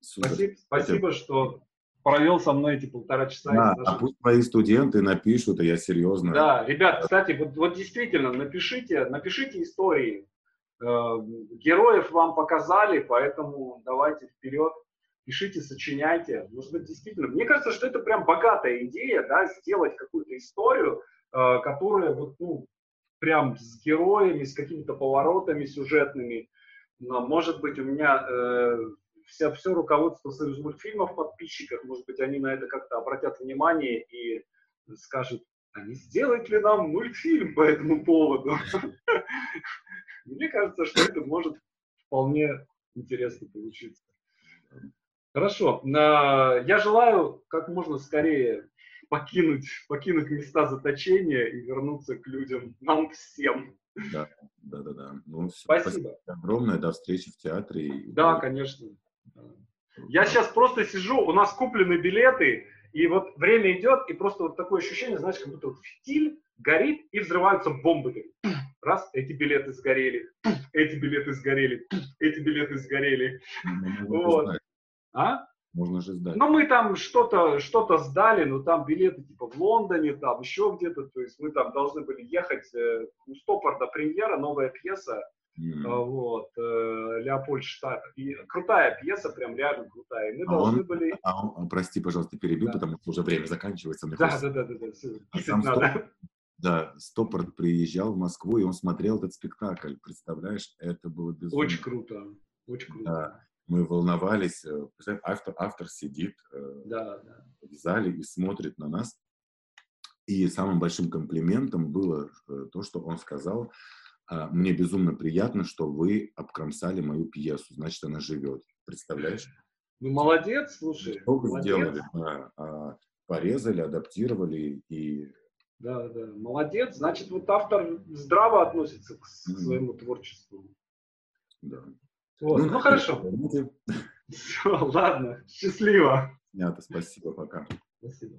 Супер. Спасибо, спасибо, что провел со мной эти полтора часа. Да, а пусть твои студенты напишут, и я серьезно. Да, ребят, кстати, вот, вот действительно, напишите, напишите истории. Э, героев вам показали, поэтому давайте вперед, пишите, сочиняйте. Может быть, действительно, мне кажется, что это прям богатая идея, да, сделать какую-то историю, Э, которая вот, ну, прям с героями, с какими-то поворотами сюжетными. Но, может быть, у меня э, вся, все руководство Союз мультфильмов в подписчиках, может быть, они на это как-то обратят внимание и скажут, а не сделать ли нам мультфильм по этому поводу? *laughs* Мне кажется, что это может вполне интересно получиться. Хорошо. Я желаю как можно скорее покинуть, покинуть места заточения и вернуться к людям, нам всем. Да, да, да, да. Ну, спасибо. спасибо огромное, до встречи в театре. Да, конечно. Я сейчас просто сижу, у нас куплены билеты, и вот время идет, и просто вот такое ощущение, знаешь, как будто вот фитиль горит, и взрываются бомбы. Раз, эти билеты сгорели, эти билеты сгорели, эти билеты сгорели. Ну, вот. А? Можно же сдать. Ну, мы там что-то что сдали, но там билеты типа в Лондоне, там еще где-то. То есть мы там должны были ехать. Э, у Стопорда премьера, новая пьеса. Mm. Вот, э, Леопольд Штат. И крутая пьеса, прям реально крутая. И мы а должны он, были... А он, прости, пожалуйста, перебью, да. потому что уже время заканчивается. Да, да, да, да, да, все. А сам надо. Стоп, да, Стопорд приезжал в Москву, и он смотрел этот спектакль. Представляешь, это было безумно. Очень круто, очень круто. Да мы волновались. Э, автор, автор сидит э, да, да. в зале и смотрит на нас. И самым большим комплиментом было э, то, что он сказал, «А, мне безумно приятно, что вы обкромсали мою пьесу, значит, она живет. Представляешь? Ну, молодец, слушай. Что вы сделали? Да, а, порезали, адаптировали и... Да, да, молодец. Значит, вот автор здраво относится к своему mm-hmm. творчеству. Да. Вот. Ну, ну хорошо. Все, ладно, счастливо. Снято, спасибо, пока. Спасибо.